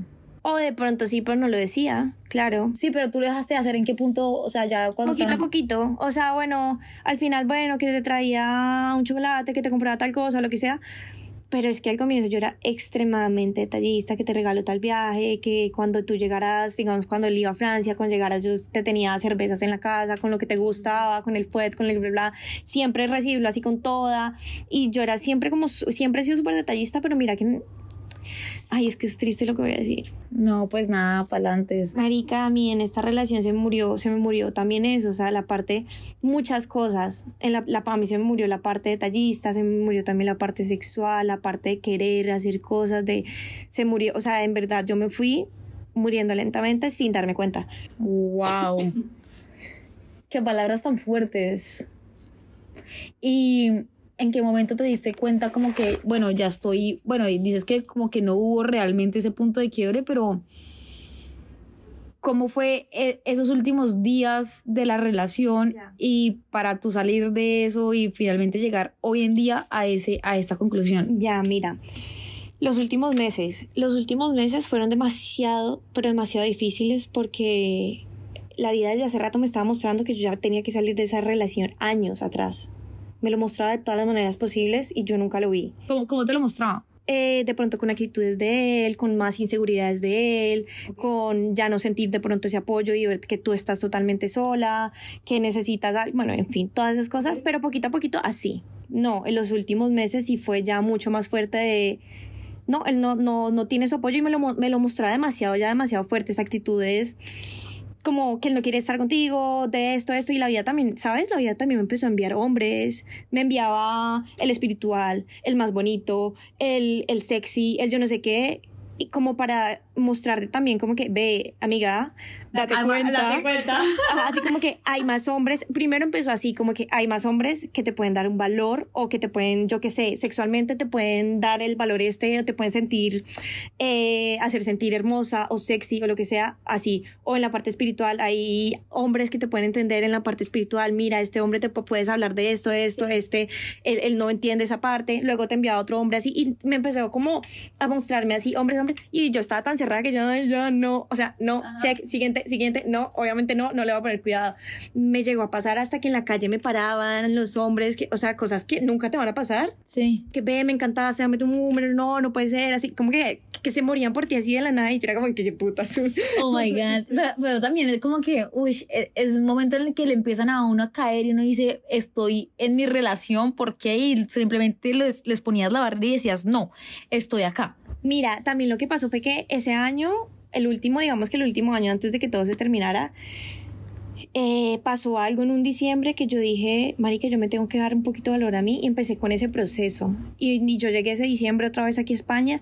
O de pronto sí, pero no lo decía, claro. Sí, pero tú lo dejaste de hacer en qué punto, o sea, ya cuando Poquito a poquito. O sea, bueno, al final, bueno, que te traía un chocolate, que te compraba tal cosa, lo que sea. Pero es que al comienzo yo era extremadamente detallista, que te regaló tal viaje, que cuando tú llegaras, digamos, cuando él iba a Francia, cuando llegaras yo te tenía cervezas en la casa, con lo que te gustaba, con el fuet, con el bla, bla, siempre recibirlo así con toda. Y yo era siempre como, siempre he sido súper detallista, pero mira que... Ay, es que es triste lo que voy a decir. No, pues nada, para adelante. Marica, a mí en esta relación se murió, se me murió también eso, o sea, la parte, muchas cosas. En la, la, a mí se me murió la parte detallista, se me murió también la parte sexual, la parte de querer hacer cosas, de, se murió, o sea, en verdad yo me fui muriendo lentamente sin darme cuenta. Wow. Qué palabras tan fuertes. Y en qué momento te diste cuenta como que, bueno, ya estoy, bueno, y dices que como que no hubo realmente ese punto de quiebre, pero ¿cómo fue e- esos últimos días de la relación y para tú salir de eso y finalmente llegar hoy en día a ese a esta conclusión? Ya, mira, los últimos meses, los últimos meses fueron demasiado, pero demasiado difíciles porque la vida desde hace rato me estaba mostrando que yo ya tenía que salir de esa relación años atrás. Me lo mostraba de todas las maneras posibles y yo nunca lo vi. ¿Cómo, cómo te lo mostraba? Eh, de pronto con actitudes de él, con más inseguridades de él, con ya no sentir de pronto ese apoyo y ver que tú estás totalmente sola, que necesitas, bueno, en fin, todas esas cosas, pero poquito a poquito así. No, en los últimos meses sí fue ya mucho más fuerte de... No, él no, no, no tiene su apoyo y me lo, me lo mostraba demasiado, ya demasiado fuertes actitudes como que él no quiere estar contigo, de esto, esto, y la vida también, ¿sabes? La vida también me empezó a enviar hombres, me enviaba el espiritual, el más bonito, el, el sexy, el yo no sé qué, y como para mostrarte también como que, ve, amiga, date cuenta. date cuenta. Ajá, así como que hay más hombres, primero empezó así, como que hay más hombres que te pueden dar un valor o que te pueden, yo qué sé, sexualmente te pueden dar el valor este o te pueden sentir, eh, hacer sentir hermosa o sexy o lo que sea, así. O en la parte espiritual hay hombres que te pueden entender en la parte espiritual, mira, este hombre te pu- puedes hablar de esto, esto, este, él, él no entiende esa parte, luego te enviaba otro hombre así y me empezó como a mostrarme así, hombres, hombres, y yo estaba tan cerrada que yo, "Ay, ya no, o sea, no, Ajá. check, siguiente, siguiente, no, obviamente no, no le voy a poner cuidado. Me llegó a pasar hasta que en la calle me paraban los hombres, que, o sea, cosas que nunca te van a pasar, Sí. que ve, me encantaba, se dame tu número, no, no puede ser, así, como que, que se morían por ti así de la nada y yo era como que qué putas. Oh my God. Pero, pero también es como que, uy, es es un momento en el que le empiezan a uno a caer y uno dice, estoy en mi relación, ¿por qué? Y simplemente les, les ponías la barrera y decías, no, estoy acá. Mira, también lo que pasó fue que ese año, el último, digamos que el último año antes de que todo se terminara, eh, pasó algo en un diciembre que yo dije, marica, yo me tengo que dar un poquito de valor a mí y empecé con ese proceso. Y, y yo llegué ese diciembre otra vez aquí a España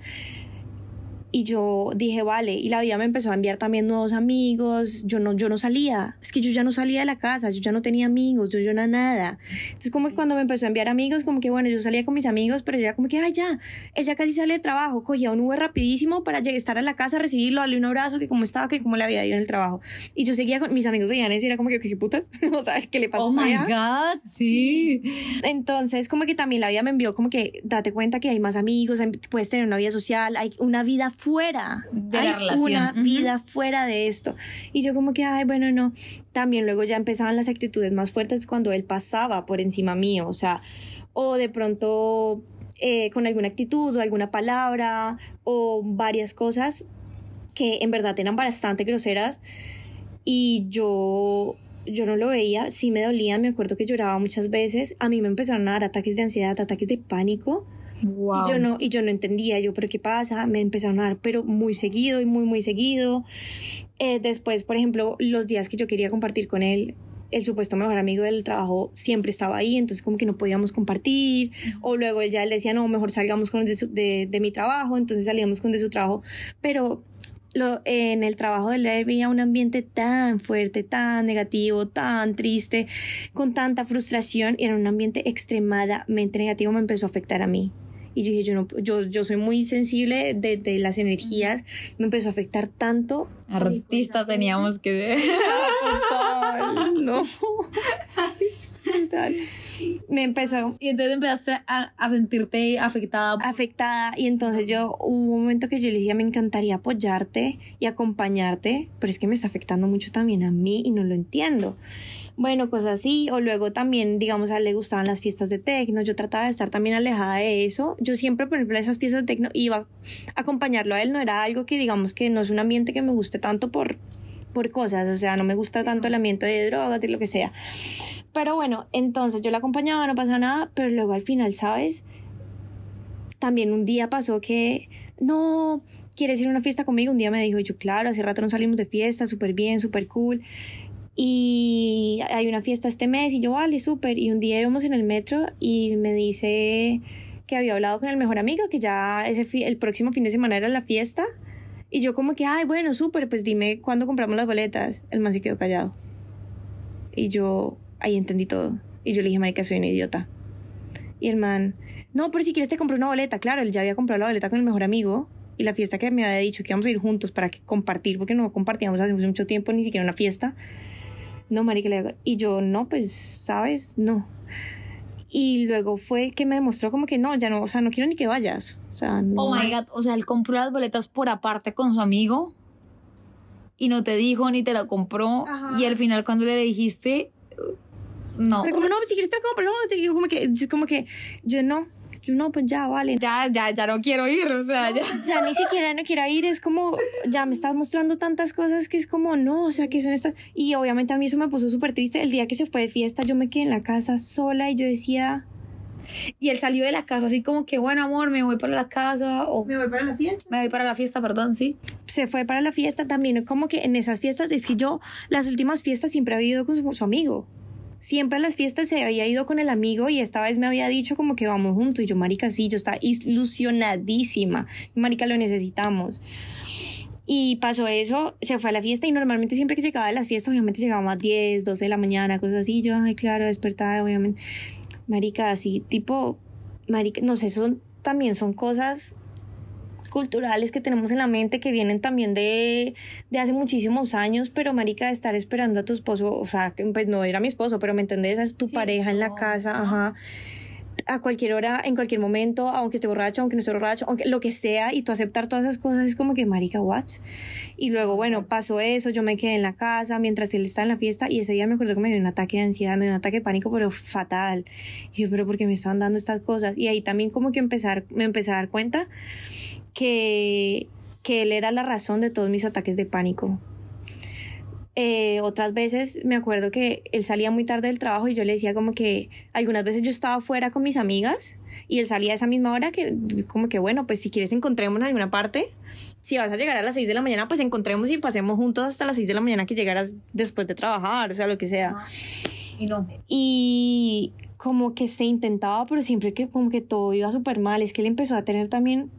y yo dije, vale, y la vida me empezó a enviar también nuevos amigos, yo no, yo no salía, es que yo ya no salía de la casa, yo ya no tenía amigos, yo ya no nada. Entonces como que cuando me empezó a enviar amigos, como que bueno, yo salía con mis amigos, pero era como que, ay ya, ella casi sale de trabajo, cogía un Uber rapidísimo para llegar, estar a la casa, recibirlo, darle un abrazo, que como estaba, que como le había ido en el trabajo. Y yo seguía con mis amigos, veían eso y era como que, ¿qué puta? o sea, ¿qué le pasa? Oh a my vieja? God, sí. Entonces, como que también la vida me envió como que date cuenta que hay más amigos, puedes tener una vida social, hay una vida fuera De hay la relación. una vida fuera de esto. Y yo como que, ay, bueno, no. También luego ya empezaban las actitudes más fuertes cuando él pasaba por encima mío, o sea, o de pronto eh, con alguna actitud o alguna palabra o varias cosas que en verdad eran bastante groseras y yo yo no lo veía, sí me dolía, me acuerdo que lloraba muchas veces, a mí me empezaron a dar ataques de ansiedad, ataques de pánico Wow. y yo no, y yo no entendía, yo, pero ¿qué pasa? Me empezaron a dar, pero muy seguido y muy, muy seguido. Eh, después, por ejemplo, los días que yo quería compartir con él, el supuesto mejor amigo del trabajo siempre estaba ahí, entonces como que no podíamos compartir, o luego él ya él decía, no, mejor salgamos con de, su- de, de mi trabajo, entonces salíamos con de su trabajo, pero lo, en el trabajo de él veía un ambiente tan fuerte, tan negativo, tan triste, con tanta frustración, y era un ambiente extremadamente negativo, me empezó a afectar a mí. Y yo dije, yo, no, yo, yo soy muy sensible de, de las energías, me empezó a afectar tanto. Artista teníamos que ser. Total, no. Me empezó Y entonces empezaste a, a sentirte afectada. afectada. Y entonces yo hubo un momento que yo le decía me encantaría apoyarte y acompañarte pero es que me está afectando mucho también a mí y no lo entiendo bueno cosas así. O luego también digamos a él le gustaban las fiestas de tecno yo trataba de estar también alejada de eso. Yo siempre por ejemplo a esas fiestas de tecno iba a acompañarlo a él. No era algo que digamos que no es un ambiente que me guste tanto por por cosas, o sea, no me gusta tanto el ambiente de drogas, de lo que sea. Pero bueno, entonces yo la acompañaba, no pasaba nada, pero luego al final, ¿sabes? También un día pasó que, no, ¿quieres ir a una fiesta conmigo? Un día me dijo, yo, claro, hace rato no salimos de fiesta, súper bien, súper cool. Y hay una fiesta este mes y yo, vale, súper. Y un día íbamos en el metro y me dice que había hablado con el mejor amigo, que ya ese el próximo fin de semana era la fiesta. Y yo como que, ay, bueno, súper, pues dime cuándo compramos las boletas. El man se quedó callado. Y yo ahí entendí todo. Y yo le dije, marica, soy un idiota. Y el man, no, pero si quieres te compro una boleta. Claro, él ya había comprado la boleta con el mejor amigo. Y la fiesta que me había dicho que íbamos a ir juntos para compartir, porque no compartíamos hace mucho tiempo ni siquiera una fiesta. No, marica, le hago- y yo, no, pues, ¿sabes? No. Y luego fue que me demostró como que no, ya no, o sea, no quiero ni que vayas. O sea, no. Oh my god, o sea, él compró las boletas por aparte con su amigo y no te dijo ni te la compró. Ajá. Y al final, cuando le dijiste, no. Fue como, no, pues, si quieres te la compro, no, te digo como que, como que, yo no, yo no, pues ya, vale. Ya, ya, ya no quiero ir, o sea, ya. ya ni siquiera no quiero ir, es como, ya me estás mostrando tantas cosas que es como, no, o sea, que son estas... Y obviamente a mí eso me puso súper triste. El día que se fue de fiesta yo me quedé en la casa sola y yo decía... Y él salió de la casa así como que, bueno, amor, me voy para la casa o voy para la fiesta. me voy para la fiesta, perdón, sí. Se fue para la fiesta también, como que en esas fiestas, es que yo, las últimas fiestas siempre había ido con su, su amigo. Siempre a las fiestas se había ido con el amigo y esta vez me había dicho como que vamos juntos. Y yo, marica, sí, yo estaba ilusionadísima. Marica, lo necesitamos. Y pasó eso, se fue a la fiesta y normalmente siempre que llegaba a las fiestas, obviamente llegábamos a 10, 12 de la mañana, cosas así. Yo, ay, claro, despertar, obviamente. Marica, así, tipo, marica, no sé, son, también son cosas culturales que tenemos en la mente que vienen también de, de hace muchísimos años, pero marica, de estar esperando a tu esposo, o sea, pues no era mi esposo, pero me entendés, es tu Sí, pareja en la casa, no. ajá a cualquier hora, en cualquier momento, aunque esté borracho, aunque no esté borracho, aunque lo que sea, y tú aceptar todas esas cosas es como que, marica, what? Y luego, bueno, pasó eso, yo me quedé en la casa mientras él estaba en la fiesta, y ese día me acuerdo que me dio un ataque de ansiedad, me dio un ataque de pánico, pero fatal. Y yo, pero ¿por qué me estaban dando estas cosas? Y ahí también como que empezar, me empecé a dar cuenta que, que él era la razón de todos mis ataques de pánico. Eh, otras veces me acuerdo que él salía muy tarde del trabajo y yo le decía como que algunas veces yo estaba fuera con mis amigas y él salía a esa misma hora que como que bueno, pues si quieres encontremos en alguna parte. Si vas a llegar a las 6 de la mañana, pues encontremos y pasemos juntos hasta las 6 de la mañana que llegaras después de trabajar, o sea, lo que sea. Y no. Y como que se intentaba, pero siempre que como que todo iba súper mal. Es que él empezó a tener también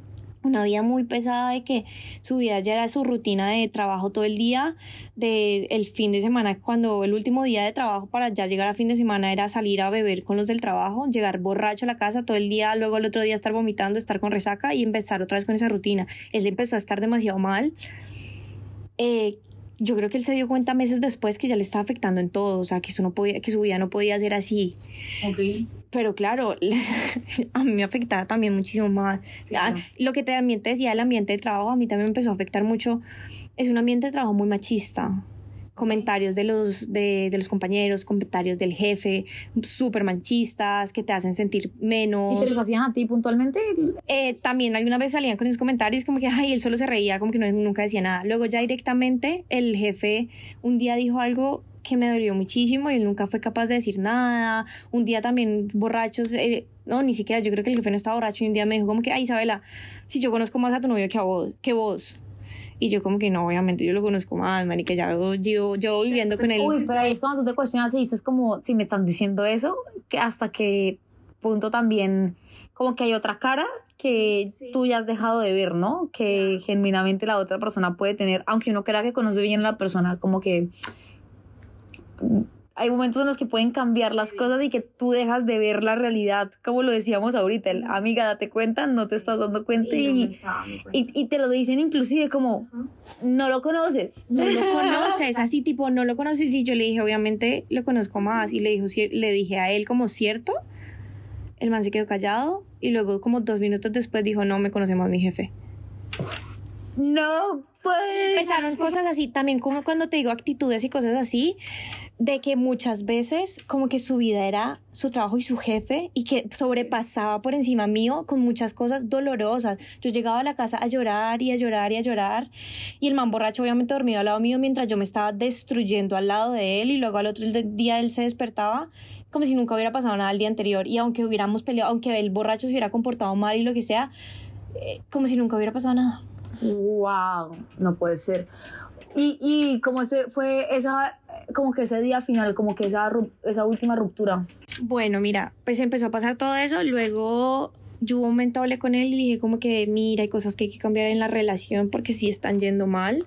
una vida muy pesada de que su vida ya era su rutina de trabajo todo el día, de el fin de semana, cuando el último día de trabajo para ya llegar a fin de semana era salir a beber con los del trabajo, llegar borracho a la casa todo el día, luego el otro día estar vomitando, estar con resaca y empezar otra vez con esa rutina. Él empezó a estar demasiado mal. Eh, yo creo que él se dio cuenta meses después que ya le estaba afectando en todo, o sea, que, eso no podía, que su vida no podía ser así. Ok. Pero claro, a mí me afectaba también muchísimo más. Claro. Ah, Lo que también te decía, el ambiente de trabajo, a mí también me empezó a afectar mucho. Es un ambiente de trabajo muy machista. Comentarios de los, de, de los compañeros, comentarios del jefe, súper machistas, que te hacen sentir ¿Y menos. te los hacían a ti puntualmente? Eh, también algunas veces salían con esos comentarios como que, ay, él solo se reía, como que no, nunca decía nada. Luego ya directamente el jefe un día dijo algo que me dolió muchísimo y él nunca fue capaz de decir nada. Un día también borrachos, eh, no, ni siquiera, yo creo que el jefe no estaba borracho y un día me dijo como que, ay, Isabela, si yo conozco más a tu novio que a vos, que vos. Y yo como que no, obviamente yo lo conozco más, marica, ya yo, yo, yo viviendo con él. Uy, pero ahí es cuando tú te cuestionas y dices como, si me están diciendo eso, que hasta qué punto también, como que hay otra cara que tú ya has dejado de ver, ¿no? Que genuinamente la otra persona puede tener, aunque uno crea que conoce bien a la persona, como que hay momentos en los que pueden cambiar las cosas y que tú dejas de ver la realidad, como lo decíamos ahorita, el, amiga, date cuenta, no te estás dando cuenta y, y, y, te lo dicen inclusive como, no lo conoces. No lo conoces, así tipo, no lo conoces y yo le dije, obviamente lo conozco más y le, dijo, le dije a él como cierto, el man se quedó callado y luego como dos minutos después dijo, no, me conocemos mi jefe. No, pues... Empezaron cosas así, también como cuando te digo actitudes y cosas así, de que muchas veces como que su vida era su trabajo y su jefe y que sobrepasaba por encima mío con muchas cosas dolorosas. Yo llegaba a la casa a llorar y a llorar y a llorar y el man borracho obviamente dormido al lado mío mientras yo me estaba destruyendo al lado de él y luego al otro día él se despertaba como si nunca hubiera pasado nada el día anterior y aunque hubiéramos peleado, aunque el borracho se hubiera comportado mal y lo que sea, eh, como si nunca hubiera pasado nada. Wow, no puede ser. Y, y como se fue esa, como que ese día final, como que esa, esa última ruptura. Bueno, mira, pues empezó a pasar todo eso, luego yo un momento hablé con él y dije como que mira, hay cosas que hay que cambiar en la relación porque sí están yendo mal.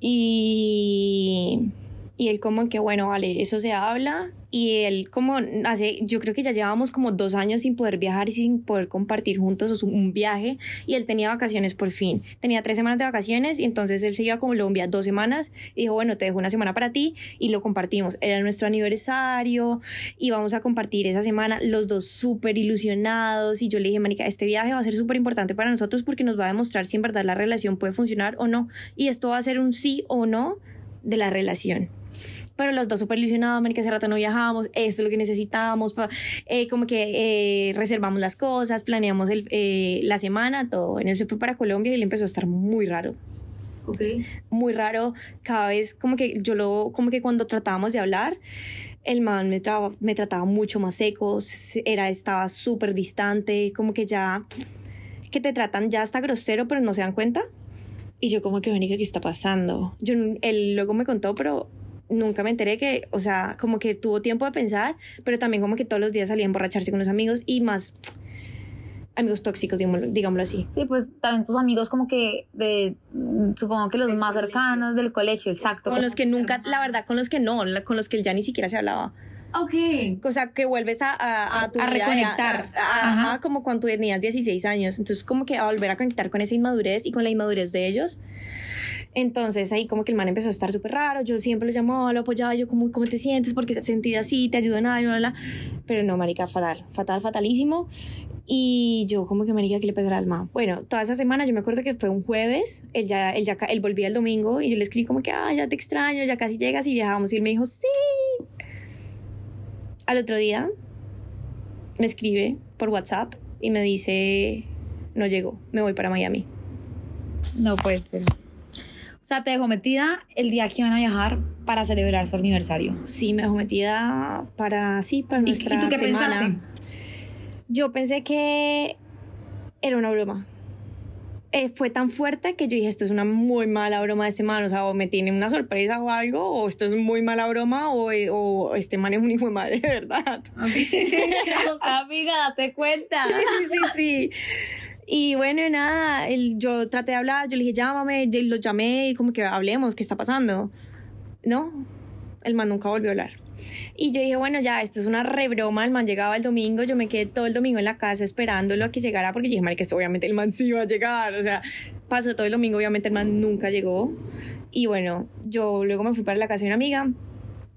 Y, y él como que bueno, vale, eso se habla y él como hace, yo creo que ya llevábamos como dos años sin poder viajar y sin poder compartir juntos un viaje y él tenía vacaciones por fin, tenía tres semanas de vacaciones y entonces él se iba a Colombia dos semanas y dijo, bueno, te dejo una semana para ti y lo compartimos, era nuestro aniversario y vamos a compartir esa semana, los dos súper ilusionados y yo le dije, Manica, este viaje va a ser súper importante para nosotros porque nos va a demostrar si en verdad la relación puede funcionar o no y esto va a ser un sí o no de la relación pero los dos súper ilusionados, que hace rato no viajábamos, esto es lo que necesitábamos, eh, como que eh, reservamos las cosas, planeamos el, eh, la semana, todo. En él se fue para Colombia y le empezó a estar muy raro. Okay. Muy raro, cada vez como que yo lo, como que cuando tratábamos de hablar, el man me, me trataba mucho más seco, era, estaba súper distante, como que ya, que te tratan ya hasta grosero, pero no se dan cuenta. Y yo como que, Verónica, ¿qué está pasando? Yo, él luego me contó, pero nunca me enteré que, o sea, como que tuvo tiempo de pensar, pero también como que todos los días salía a emborracharse con los amigos y más amigos tóxicos, digámoslo, así. Sí, pues también tus amigos como que de, supongo que los más cercanos del colegio, exacto. Con los que nunca, la verdad, con los que no, con los que él ya ni siquiera se hablaba. Ok. O sea, que vuelves a, a, a, tu a reconectar. ajá, como cuando tenías 16 años. Entonces, como que a volver a conectar con esa inmadurez y con la inmadurez de ellos. Entonces ahí como que el man empezó a estar súper raro, yo siempre lo llamaba, lo apoyaba, yo como, ¿cómo te sientes? Porque te sentí así, te ayudo en algo. Pero no, marica, fatal, fatal, fatalísimo. Y yo como que, marica, ¿qué le pasa al alma? Bueno, toda esa semana yo me acuerdo que fue un jueves, él ya, él ya, él volvía el domingo y yo le escribí como que, ah, ya te extraño, ya casi llegas y viajamos. Y él me dijo, sí. Al otro día me escribe por WhatsApp y me dice, no llego, me voy para Miami. No puede ser. O sea, te dejó metida el día que iban a viajar para celebrar su aniversario. Sí, me dejó metida para, sí, para nuestra ¿Y, tú qué pensaste? Yo pensé que era una broma. Eh, fue tan fuerte que yo dije, esto es una muy mala broma de este man, o sea, o me tiene una sorpresa o algo, o esto es muy mala broma, o, o este man es un hijo de madre, de verdad. Amiga, date cuenta. Sí, sí, sí, sí. Y bueno, nada, el, yo traté de hablar, yo le dije, llámame, lo llamé y como que hablemos, ¿qué está pasando? No, el man nunca volvió a hablar. Y yo dije, bueno, ya, esto es una rebroma, el man llegaba el domingo, yo me quedé todo el domingo en la casa esperándolo a que llegara, porque yo dije, que esto obviamente el man sí iba a llegar, o sea, pasó todo el domingo, obviamente el man nunca llegó. Y bueno, yo luego me fui para la casa de una amiga,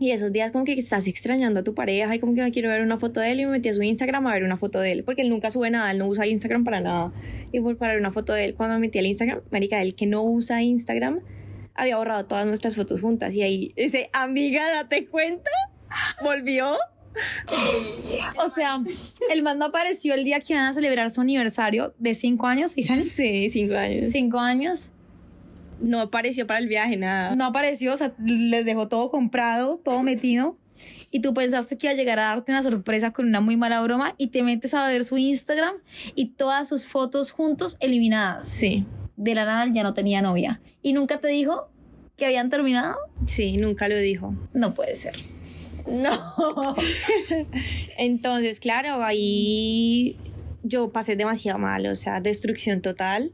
y esos días como que estás extrañando a tu pareja y como que me quiero ver una foto de él y me metí a su Instagram a ver una foto de él, porque él nunca sube nada, él no usa Instagram para nada. Y por para ver una foto de él, cuando me metí al Instagram, marica, él que no usa Instagram, había borrado todas nuestras fotos juntas y ahí ese amiga, date cuenta, volvió. o sea, el man no apareció el día que iban a celebrar su aniversario de cinco años, ¿seis años? Sí, cinco años. Cinco años no apareció para el viaje, nada. No apareció, o sea, les dejó todo comprado, todo metido. Y tú pensaste que iba a llegar a darte una sorpresa con una muy mala broma y te metes a ver su Instagram y todas sus fotos juntos eliminadas. Sí. De la nada ya no tenía novia. ¿Y nunca te dijo que habían terminado? Sí, nunca lo dijo. No puede ser. No. Entonces, claro, ahí yo pasé demasiado mal, o sea, destrucción total.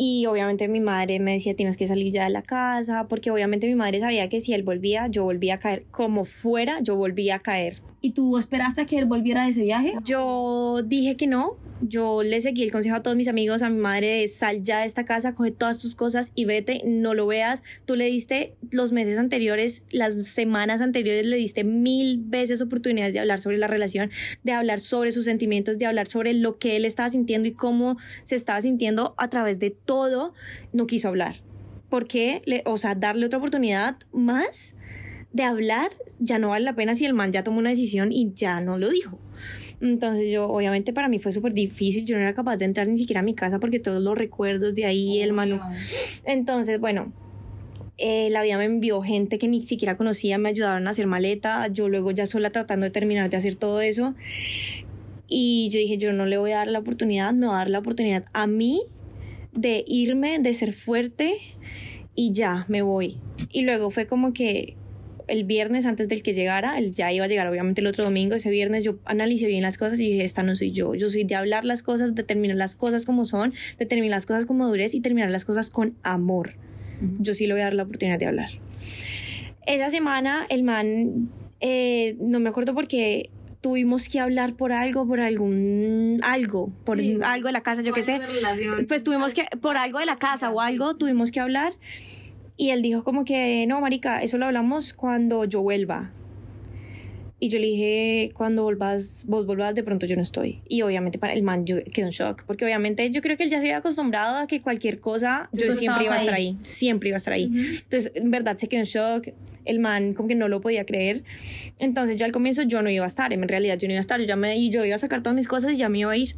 Y obviamente mi madre me decía, tienes que salir ya de la casa, porque obviamente mi madre sabía que si él volvía, yo volvía a caer. Como fuera, yo volvía a caer. ¿Y tú esperaste a que él volviera de ese viaje? Yo dije que no, yo le seguí el consejo a todos mis amigos, a mi madre, sal ya de esta casa, coge todas tus cosas y vete, no lo veas. Tú le diste los meses anteriores, las semanas anteriores, le diste mil veces oportunidades de hablar sobre la relación, de hablar sobre sus sentimientos, de hablar sobre lo que él estaba sintiendo y cómo se estaba sintiendo a través de todo. No quiso hablar. ¿Por qué? Le, o sea, darle otra oportunidad más de hablar ya no vale la pena si el man ya tomó una decisión y ya no lo dijo. Entonces yo, obviamente para mí fue súper difícil, yo no era capaz de entrar ni siquiera a mi casa porque todos los recuerdos de ahí, el malo. Entonces, bueno, eh, la vida me envió gente que ni siquiera conocía, me ayudaron a hacer maleta, yo luego ya sola tratando de terminar de hacer todo eso. Y yo dije, yo no le voy a dar la oportunidad, me voy a dar la oportunidad a mí de irme, de ser fuerte y ya, me voy. Y luego fue como que el viernes antes del que llegara, él ya iba a llegar obviamente el otro domingo, ese viernes yo analicé bien las cosas y dije, esta no soy yo, yo soy de hablar las cosas, de terminar las cosas como son, de terminar las cosas con madurez y terminar las cosas con amor. Yo sí le voy a dar la oportunidad de hablar. Esa semana el man, eh, no me acuerdo porque tuvimos que hablar por algo, por algún algo, por algo de la casa, yo qué sé. Pues tuvimos que, por algo de la casa o algo, tuvimos que hablar. Y él dijo como que, no, marica, eso lo hablamos cuando yo vuelva. Y yo le dije, cuando volvas, vos volvás, de pronto yo no estoy. Y obviamente para el man yo quedé en shock, porque obviamente yo creo que él ya se había acostumbrado a que cualquier cosa, yo siempre iba a estar ahí. siempre iba a estar ahí. Entonces, en verdad se quedó en shock, el man como que no lo podía creer. Entonces yo al comienzo yo no iba a estar, en realidad yo no iba a estar, yo, ya me, y yo iba a sacar todas mis cosas y ya me iba a ir.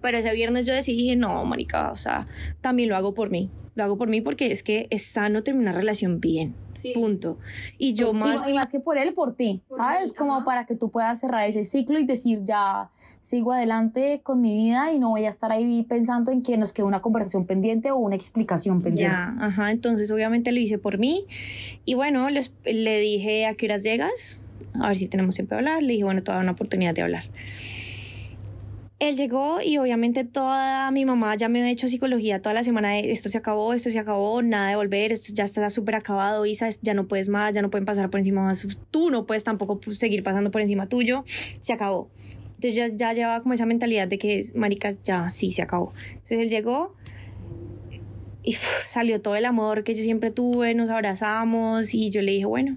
Pero ese viernes yo decidí, dije, no, marica, o sea, también lo hago por mí lo hago por mí porque es que es sano terminar una relación bien. Punto. Y yo más... Y, más que por él, por ti, ¿sabes? Como para que tú puedas cerrar ese ciclo y decir, ya sigo adelante con mi vida y no voy a estar ahí pensando en que nos quede una conversación pendiente o una explicación pendiente. Ya, ajá. Entonces, obviamente lo hice por mí. Y bueno, le dije, ¿a qué horas llegas? A ver si tenemos tiempo de hablar. Le dije, bueno, toda una oportunidad de hablar él llegó y obviamente toda mi mamá ya me ha hecho psicología toda la semana de esto se acabó, esto se acabó, nada de volver, esto ya está súper acabado, Isa, ya no puedes más, ya no pueden pasar por encima más, tú no puedes tampoco seguir pasando por encima tuyo, se acabó. Entonces ya, ya llevaba como esa mentalidad de que, maricas, ya sí, se acabó. Entonces él llegó y salió todo el amor que yo siempre tuve, nos abrazamos y yo le dije, bueno,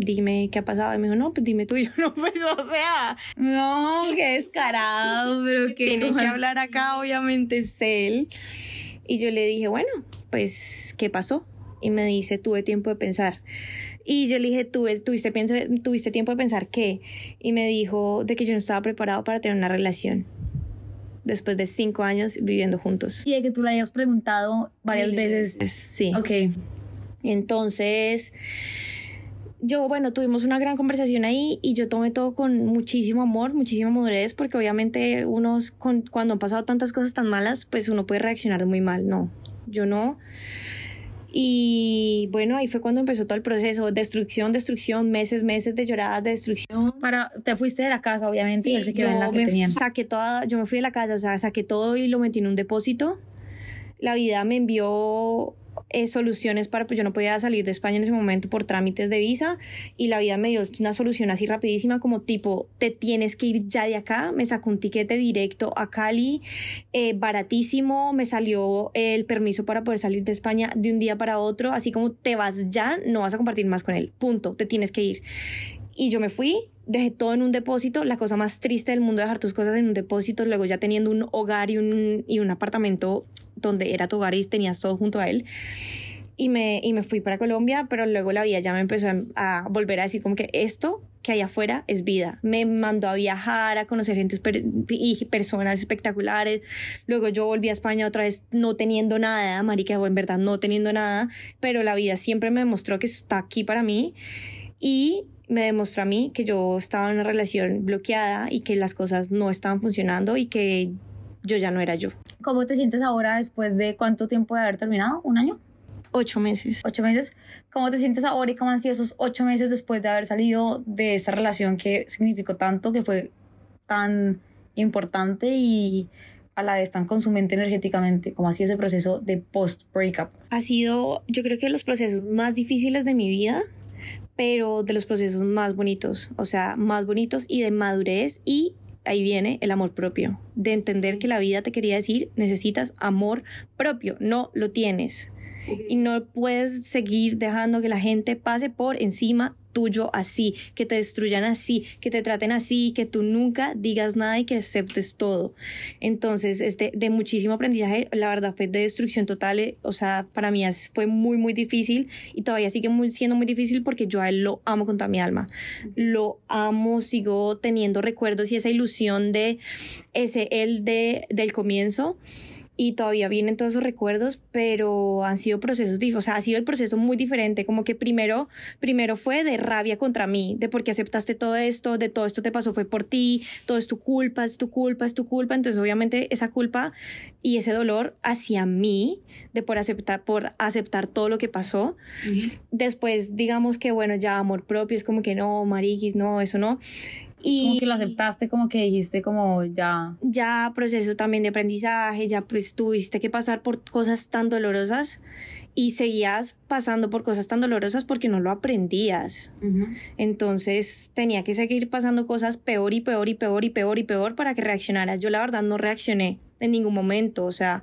dime qué ha pasado. Y me dijo, no, pues dime tú. Y yo, no, pues, o sea. No, qué descarado, pero que. Tiene que hablar acá, obviamente es él. Y yo le dije, bueno, pues, ¿qué pasó? Y me dice, tuve tiempo de pensar. Y yo le dije, ¿Tuve, tuviste, pienso, ¿tuviste tiempo de pensar qué? Y me dijo de que yo no estaba preparado para tener una relación después de cinco años viviendo juntos. Y de que tú le hayas preguntado varias veces. Sí. Ok. Entonces, yo, bueno, tuvimos una gran conversación ahí y yo tomé todo con muchísimo amor, muchísima madurez, porque obviamente unos, con, cuando han pasado tantas cosas tan malas, pues uno puede reaccionar muy mal. No, yo no. Y bueno, ahí fue cuando empezó todo el proceso, destrucción, destrucción, meses, meses de lloradas, de destrucción. Para, te fuiste de la casa, obviamente, y él se quedó en la que tenían. Saqué toda, yo me fui de la casa, o sea, saqué todo y lo metí en un depósito. La vida me envió eh, soluciones para, pues yo no podía salir de España en ese momento por trámites de visa y la vida me dio una solución así rapidísima como tipo, te tienes que ir ya de acá, me sacó un tiquete directo a Cali, eh, baratísimo, me salió el permiso para poder salir de España de un día para otro, así como te vas ya, no vas a compartir más con él, punto, te tienes que ir. Y yo me fui, dejé todo en un depósito, la cosa más triste del mundo, dejar tus cosas en un depósito, luego ya teniendo un hogar y un, y un apartamento donde era tu hogar y tenías todo junto a él. Y me, y me fui para Colombia, pero luego la vida ya me empezó a, volver a decir como que esto que hay afuera es vida. Me mandó a viajar, a conocer gente y personas espectaculares. Luego yo volví a España otra vez no teniendo nada, marica, en verdad no teniendo nada, pero la vida siempre me demostró que está aquí para mí y me demostró a mí que yo estaba en una relación bloqueada y que las cosas no estaban funcionando y que yo ya no era yo. ¿Cómo te sientes ahora después de cuánto tiempo de haber terminado? ¿Un año? Ocho meses. Ocho meses. ¿Cómo te sientes ahora y cómo han sido esos ocho meses después de haber salido de esta relación que significó tanto, que fue tan importante y a la vez tan consumente energéticamente? ¿Cómo ha sido ese proceso de post-breakup? Ha sido, yo creo que los procesos más difíciles de mi vida, pero de los procesos más bonitos, o sea, más bonitos y de madurez y ahí viene el amor propio, de entender que la vida te quería decir, necesitas amor propio, no lo tienes. Y no puedes seguir dejando que la gente pase por encima tuyo así, que te destruyan así, que te traten así, que tú nunca digas nada y que aceptes todo. Entonces, este, de muchísimo aprendizaje, la verdad fue de destrucción total, eh, o sea, para mí fue muy, muy difícil y todavía sigue muy, siendo muy difícil porque yo a él lo amo con toda mi alma. Lo amo, sigo teniendo recuerdos y esa ilusión de ese él de, del comienzo y todavía vienen todos esos recuerdos, pero han sido procesos, o sea, ha sido el proceso muy diferente, como que primero, primero fue de rabia contra mí, de por qué aceptaste todo esto, de todo esto te pasó fue por ti, todo es tu culpa, es tu culpa, es tu culpa, entonces obviamente esa culpa y ese dolor hacia mí, de por aceptar, por aceptar todo lo que pasó, después digamos que bueno, ya amor propio, es como que no, mariquis, no, eso no, y como que lo aceptaste, como que dijiste como ya... Ya proceso también de aprendizaje, ya pues tuviste que pasar por cosas tan dolorosas y seguías pasando por cosas tan dolorosas porque no lo aprendías. Entonces tenía que seguir pasando cosas peor y peor y peor y peor y peor para que reaccionaras. Yo la verdad no reaccioné en ningún momento, o sea,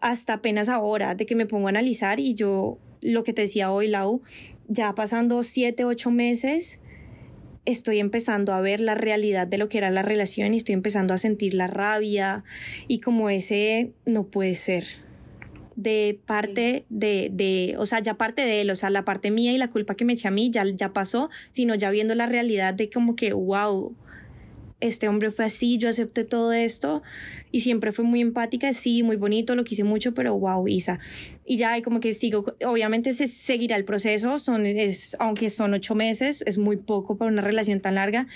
hasta apenas ahora de que me pongo a analizar y yo, lo que te decía hoy, Lau, ya pasando siete, ocho meses estoy empezando a ver la realidad de lo que era la relación y estoy empezando a sentir la rabia y como ese no puede ser. De parte de, de, o sea, ya parte de él, o sea, la parte mía y la culpa que me eché a mí ya, ya pasó, sino ya viendo la realidad de como que, wow, este hombre fue así, yo acepté todo esto y siempre fue muy empática, sí, muy bonito, lo quise mucho, pero wow, Isa. Y ya como que sigo, obviamente se seguirá el proceso, son, es, aunque son ocho meses, es muy poco para una relación tan larga.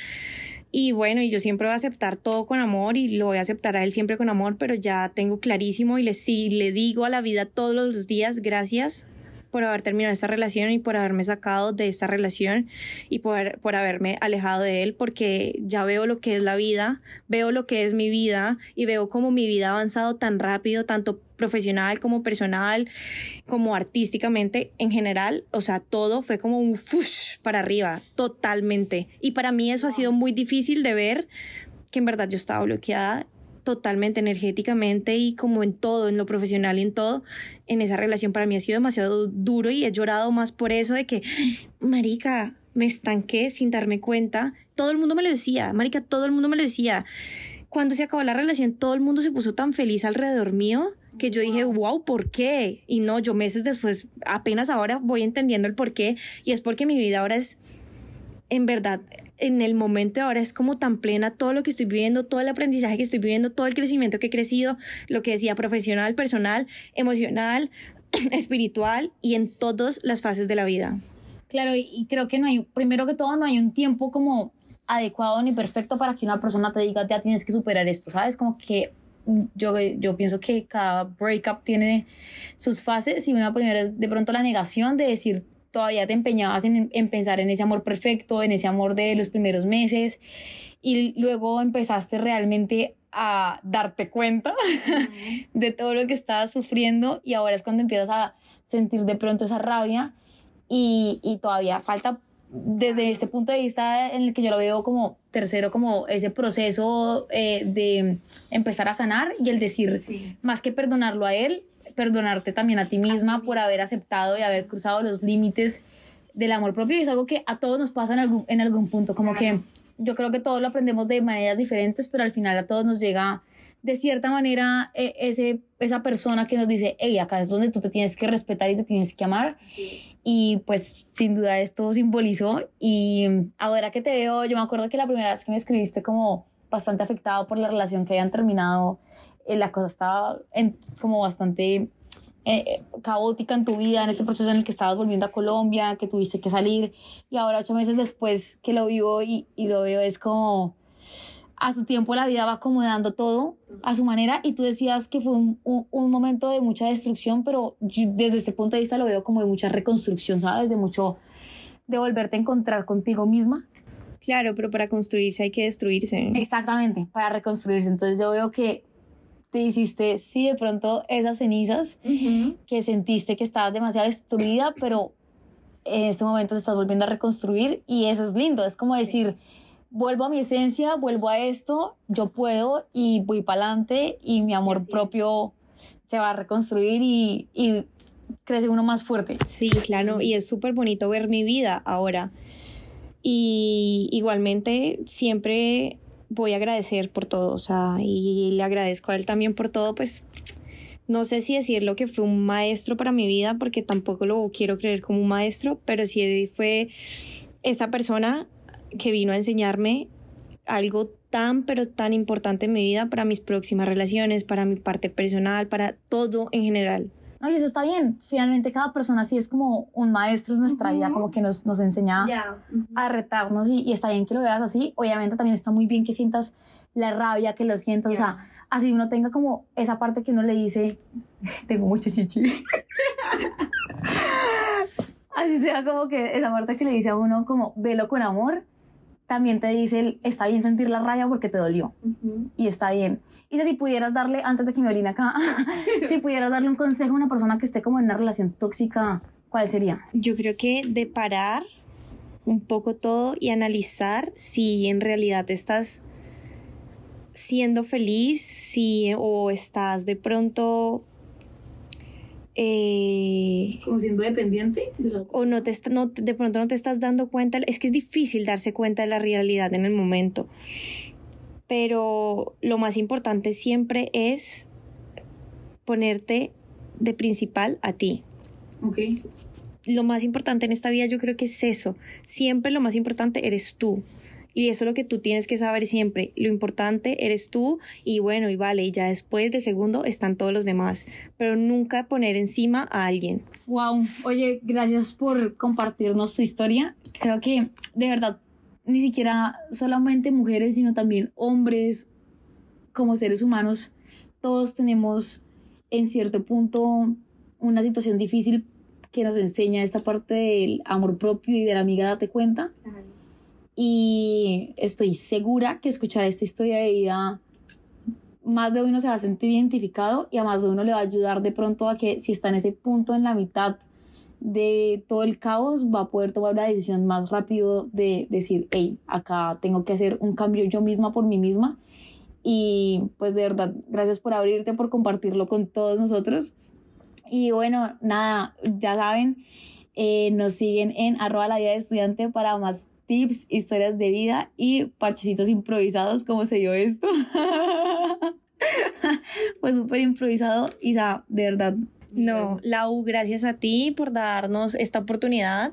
Y bueno, y yo siempre voy a aceptar todo con amor y lo voy a aceptar a él siempre con amor, pero ya tengo clarísimo y le, sí, le digo a la vida todos los días, gracias por haber terminado esta relación y por haberme sacado de esta relación y por, por haberme alejado de él, porque ya veo lo que es la vida, veo lo que es mi vida y veo cómo mi vida ha avanzado tan rápido, tanto profesional como personal, como artísticamente en general, o sea, todo fue como un fush para arriba, totalmente. Y para mí eso ha sido muy difícil de ver que en verdad yo estaba bloqueada totalmente energéticamente y como en todo, en lo profesional y en todo, en esa relación para mí ha sido demasiado duro y he llorado más por eso de que, marica, me estanqué sin darme cuenta. Todo el mundo me lo decía, marica, todo el mundo me lo decía. Cuando se acabó la relación, todo el mundo se puso tan feliz alrededor mío que yo dije, wow, ¿por qué? Y no, yo meses después, apenas ahora voy entendiendo el por qué, y es porque mi vida ahora es, en verdad, en el momento ahora es como tan plena todo lo que estoy viviendo, todo el aprendizaje que estoy viviendo, todo el crecimiento que he crecido, lo que decía profesional, personal, emocional, espiritual y en todas las fases de la vida. Claro, y creo que no hay, primero que todo, no hay un tiempo como adecuado ni perfecto para que una persona te diga, ya tienes que superar esto, ¿sabes? Como que yo, yo pienso que cada breakup tiene sus fases y una primera es de pronto la negación de decir, todavía te empeñabas en, en, pensar en ese amor perfecto, en ese amor de los primeros meses y luego empezaste realmente a darte cuenta de todo lo que estabas sufriendo y ahora es cuando empiezas a sentir de pronto esa rabia y, y todavía falta desde este punto de vista en el que yo lo veo como tercero, como ese proceso eh, de empezar a sanar y el decir, más que perdonarlo a él, perdonarte también a ti misma por haber aceptado y haber cruzado los límites del amor propio. Y es algo que a todos nos pasa en algún, en algún punto, como que yo creo que todos lo aprendemos de maneras diferentes, pero al final a todos nos llega de cierta manera e, ese, esa persona que nos dice, hey, acá es donde tú te tienes que respetar y te tienes que amar. Y pues sin duda esto simbolizó. Y ahora que te veo, yo me acuerdo que la primera vez que me escribiste como bastante afectado por la relación que habían terminado eh, la cosa estaba en, como bastante eh, eh, caótica en tu vida, en este proceso en el que estabas volviendo a Colombia, que tuviste que salir y ahora ocho meses después que lo vivo y, y lo veo es como a su tiempo la vida va acomodando todo a su manera y tú decías que fue un, un, un, momento de mucha destrucción, pero desde este punto de vista lo veo como de mucha reconstrucción, ¿sabes? De mucho, de volverte a encontrar contigo misma Claro, pero para construirse hay que destruirse. Exactamente, para reconstruirse. Entonces yo veo que te hiciste, sí, de pronto esas cenizas que sentiste que estabas demasiado destruida, pero en este momento te estás volviendo a reconstruir y eso es lindo. Es como decir, vuelvo a mi esencia, vuelvo a esto, yo puedo y voy para adelante y mi amor propio se va a reconstruir y, y crece uno más fuerte. Sí, claro, y es súper bonito ver mi vida ahora. Y igualmente siempre voy a agradecer por todo, o sea, y le agradezco a él también por todo, pues no sé si decirlo que fue un maestro para mi vida, porque tampoco lo quiero creer como un maestro, pero sí fue esa persona que vino a enseñarme algo tan, pero tan importante en mi vida para mis próximas relaciones, para mi parte personal, para todo en general. No, y eso está bien. Finalmente cada persona sí es como un maestro en nuestra vida, como que nos, nos enseña a retarnos y, y, está bien que lo veas así. Obviamente también está muy bien que sientas la rabia, que lo sientas, o sea, así uno tenga como esa parte que uno le dice, tengo mucho chichi. así sea como que esa parte que le dice a uno como, velo con amor también te dice, está bien sentir la raya porque te dolió. Y está bien. Y si pudieras darle, antes de que me orine acá, si pudieras darle un consejo a una persona que esté como en una relación tóxica, ¿cuál sería? Yo creo que de parar un poco todo y analizar si en realidad estás siendo feliz, si o estás de pronto eh, como siendo dependiente o no te no, de pronto no te estás dando cuenta es que es difícil darse cuenta de la realidad en el momento pero lo más importante siempre es ponerte de principal a ti. Ok. Lo más importante en esta vida yo creo que es eso siempre lo más importante eres tú y eso es lo que tú tienes que saber siempre. Lo importante eres tú y bueno, y vale, y ya después de segundo están todos los demás. Pero nunca poner encima a alguien. Wow, oye, gracias por compartirnos tu historia. Creo que de verdad, ni siquiera solamente mujeres, sino también hombres, como seres humanos, todos tenemos en cierto punto una situación difícil que nos enseña esta parte del amor propio y de la amiga date cuenta y estoy segura que escuchar esta historia de vida más de uno se va a sentir identificado y a más de uno le va a ayudar de pronto a que si está en ese punto en la mitad de todo el caos va a poder tomar una decisión más rápido de decir, hey, acá tengo que hacer un cambio yo misma por mí misma. Y pues de verdad, gracias por abrirte, por compartirlo con todos nosotros. Y bueno, nada, ya saben, eh, nos siguen en arroba la vida de estudiante para más tips, historias de vida y parchecitos improvisados, como se dio esto. Fue súper improvisado, Isa, de verdad. No, Lau, gracias a ti por darnos esta oportunidad.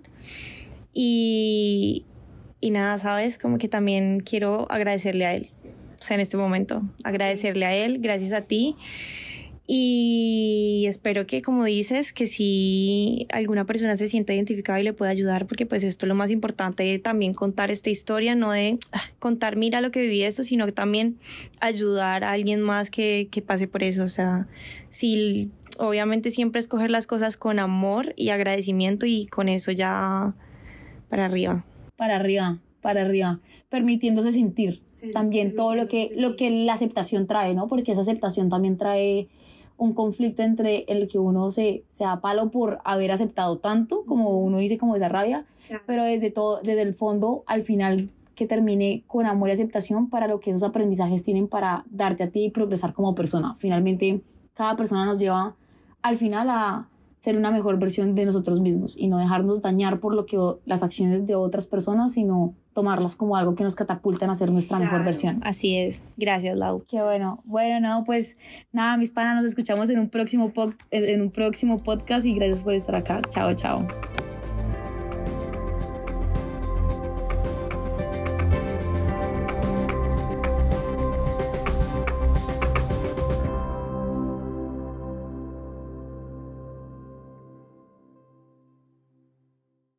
Y, y nada, sabes, como que también quiero agradecerle a él. O sea, en este momento, agradecerle a él, gracias a ti. Y espero que, como dices, que si alguna persona se sienta identificada y le pueda ayudar, porque pues esto es lo más importante, también contar esta historia, no de ah, contar, mira lo que viví esto, sino que también ayudar a alguien más que, que pase por eso. O sea, si obviamente siempre escoger las cosas con amor y agradecimiento y con eso ya para arriba. Para arriba, para arriba, permitiéndose sentir también todo lo que, lo que la aceptación trae, ¿no? Porque esa aceptación también trae un conflicto entre el que uno se, se da palo por haber aceptado tanto, como uno dice, como esa rabia, pero desde todo, desde el fondo, al final que termine con amor y aceptación para lo que esos aprendizajes tienen para darte a ti y progresar como persona. Finalmente, cada persona nos lleva al final a ser una mejor versión de nosotros mismos y no dejarnos dañar por lo que las acciones de otras personas, sino tomarlas como algo que nos catapultan a ser nuestra mejor versión. Así es. Gracias, Lau. Qué bueno. Bueno, no, pues nada, mis panas, nos escuchamos en un próximo, en un próximo podcast y gracias por estar acá. Chao, chao.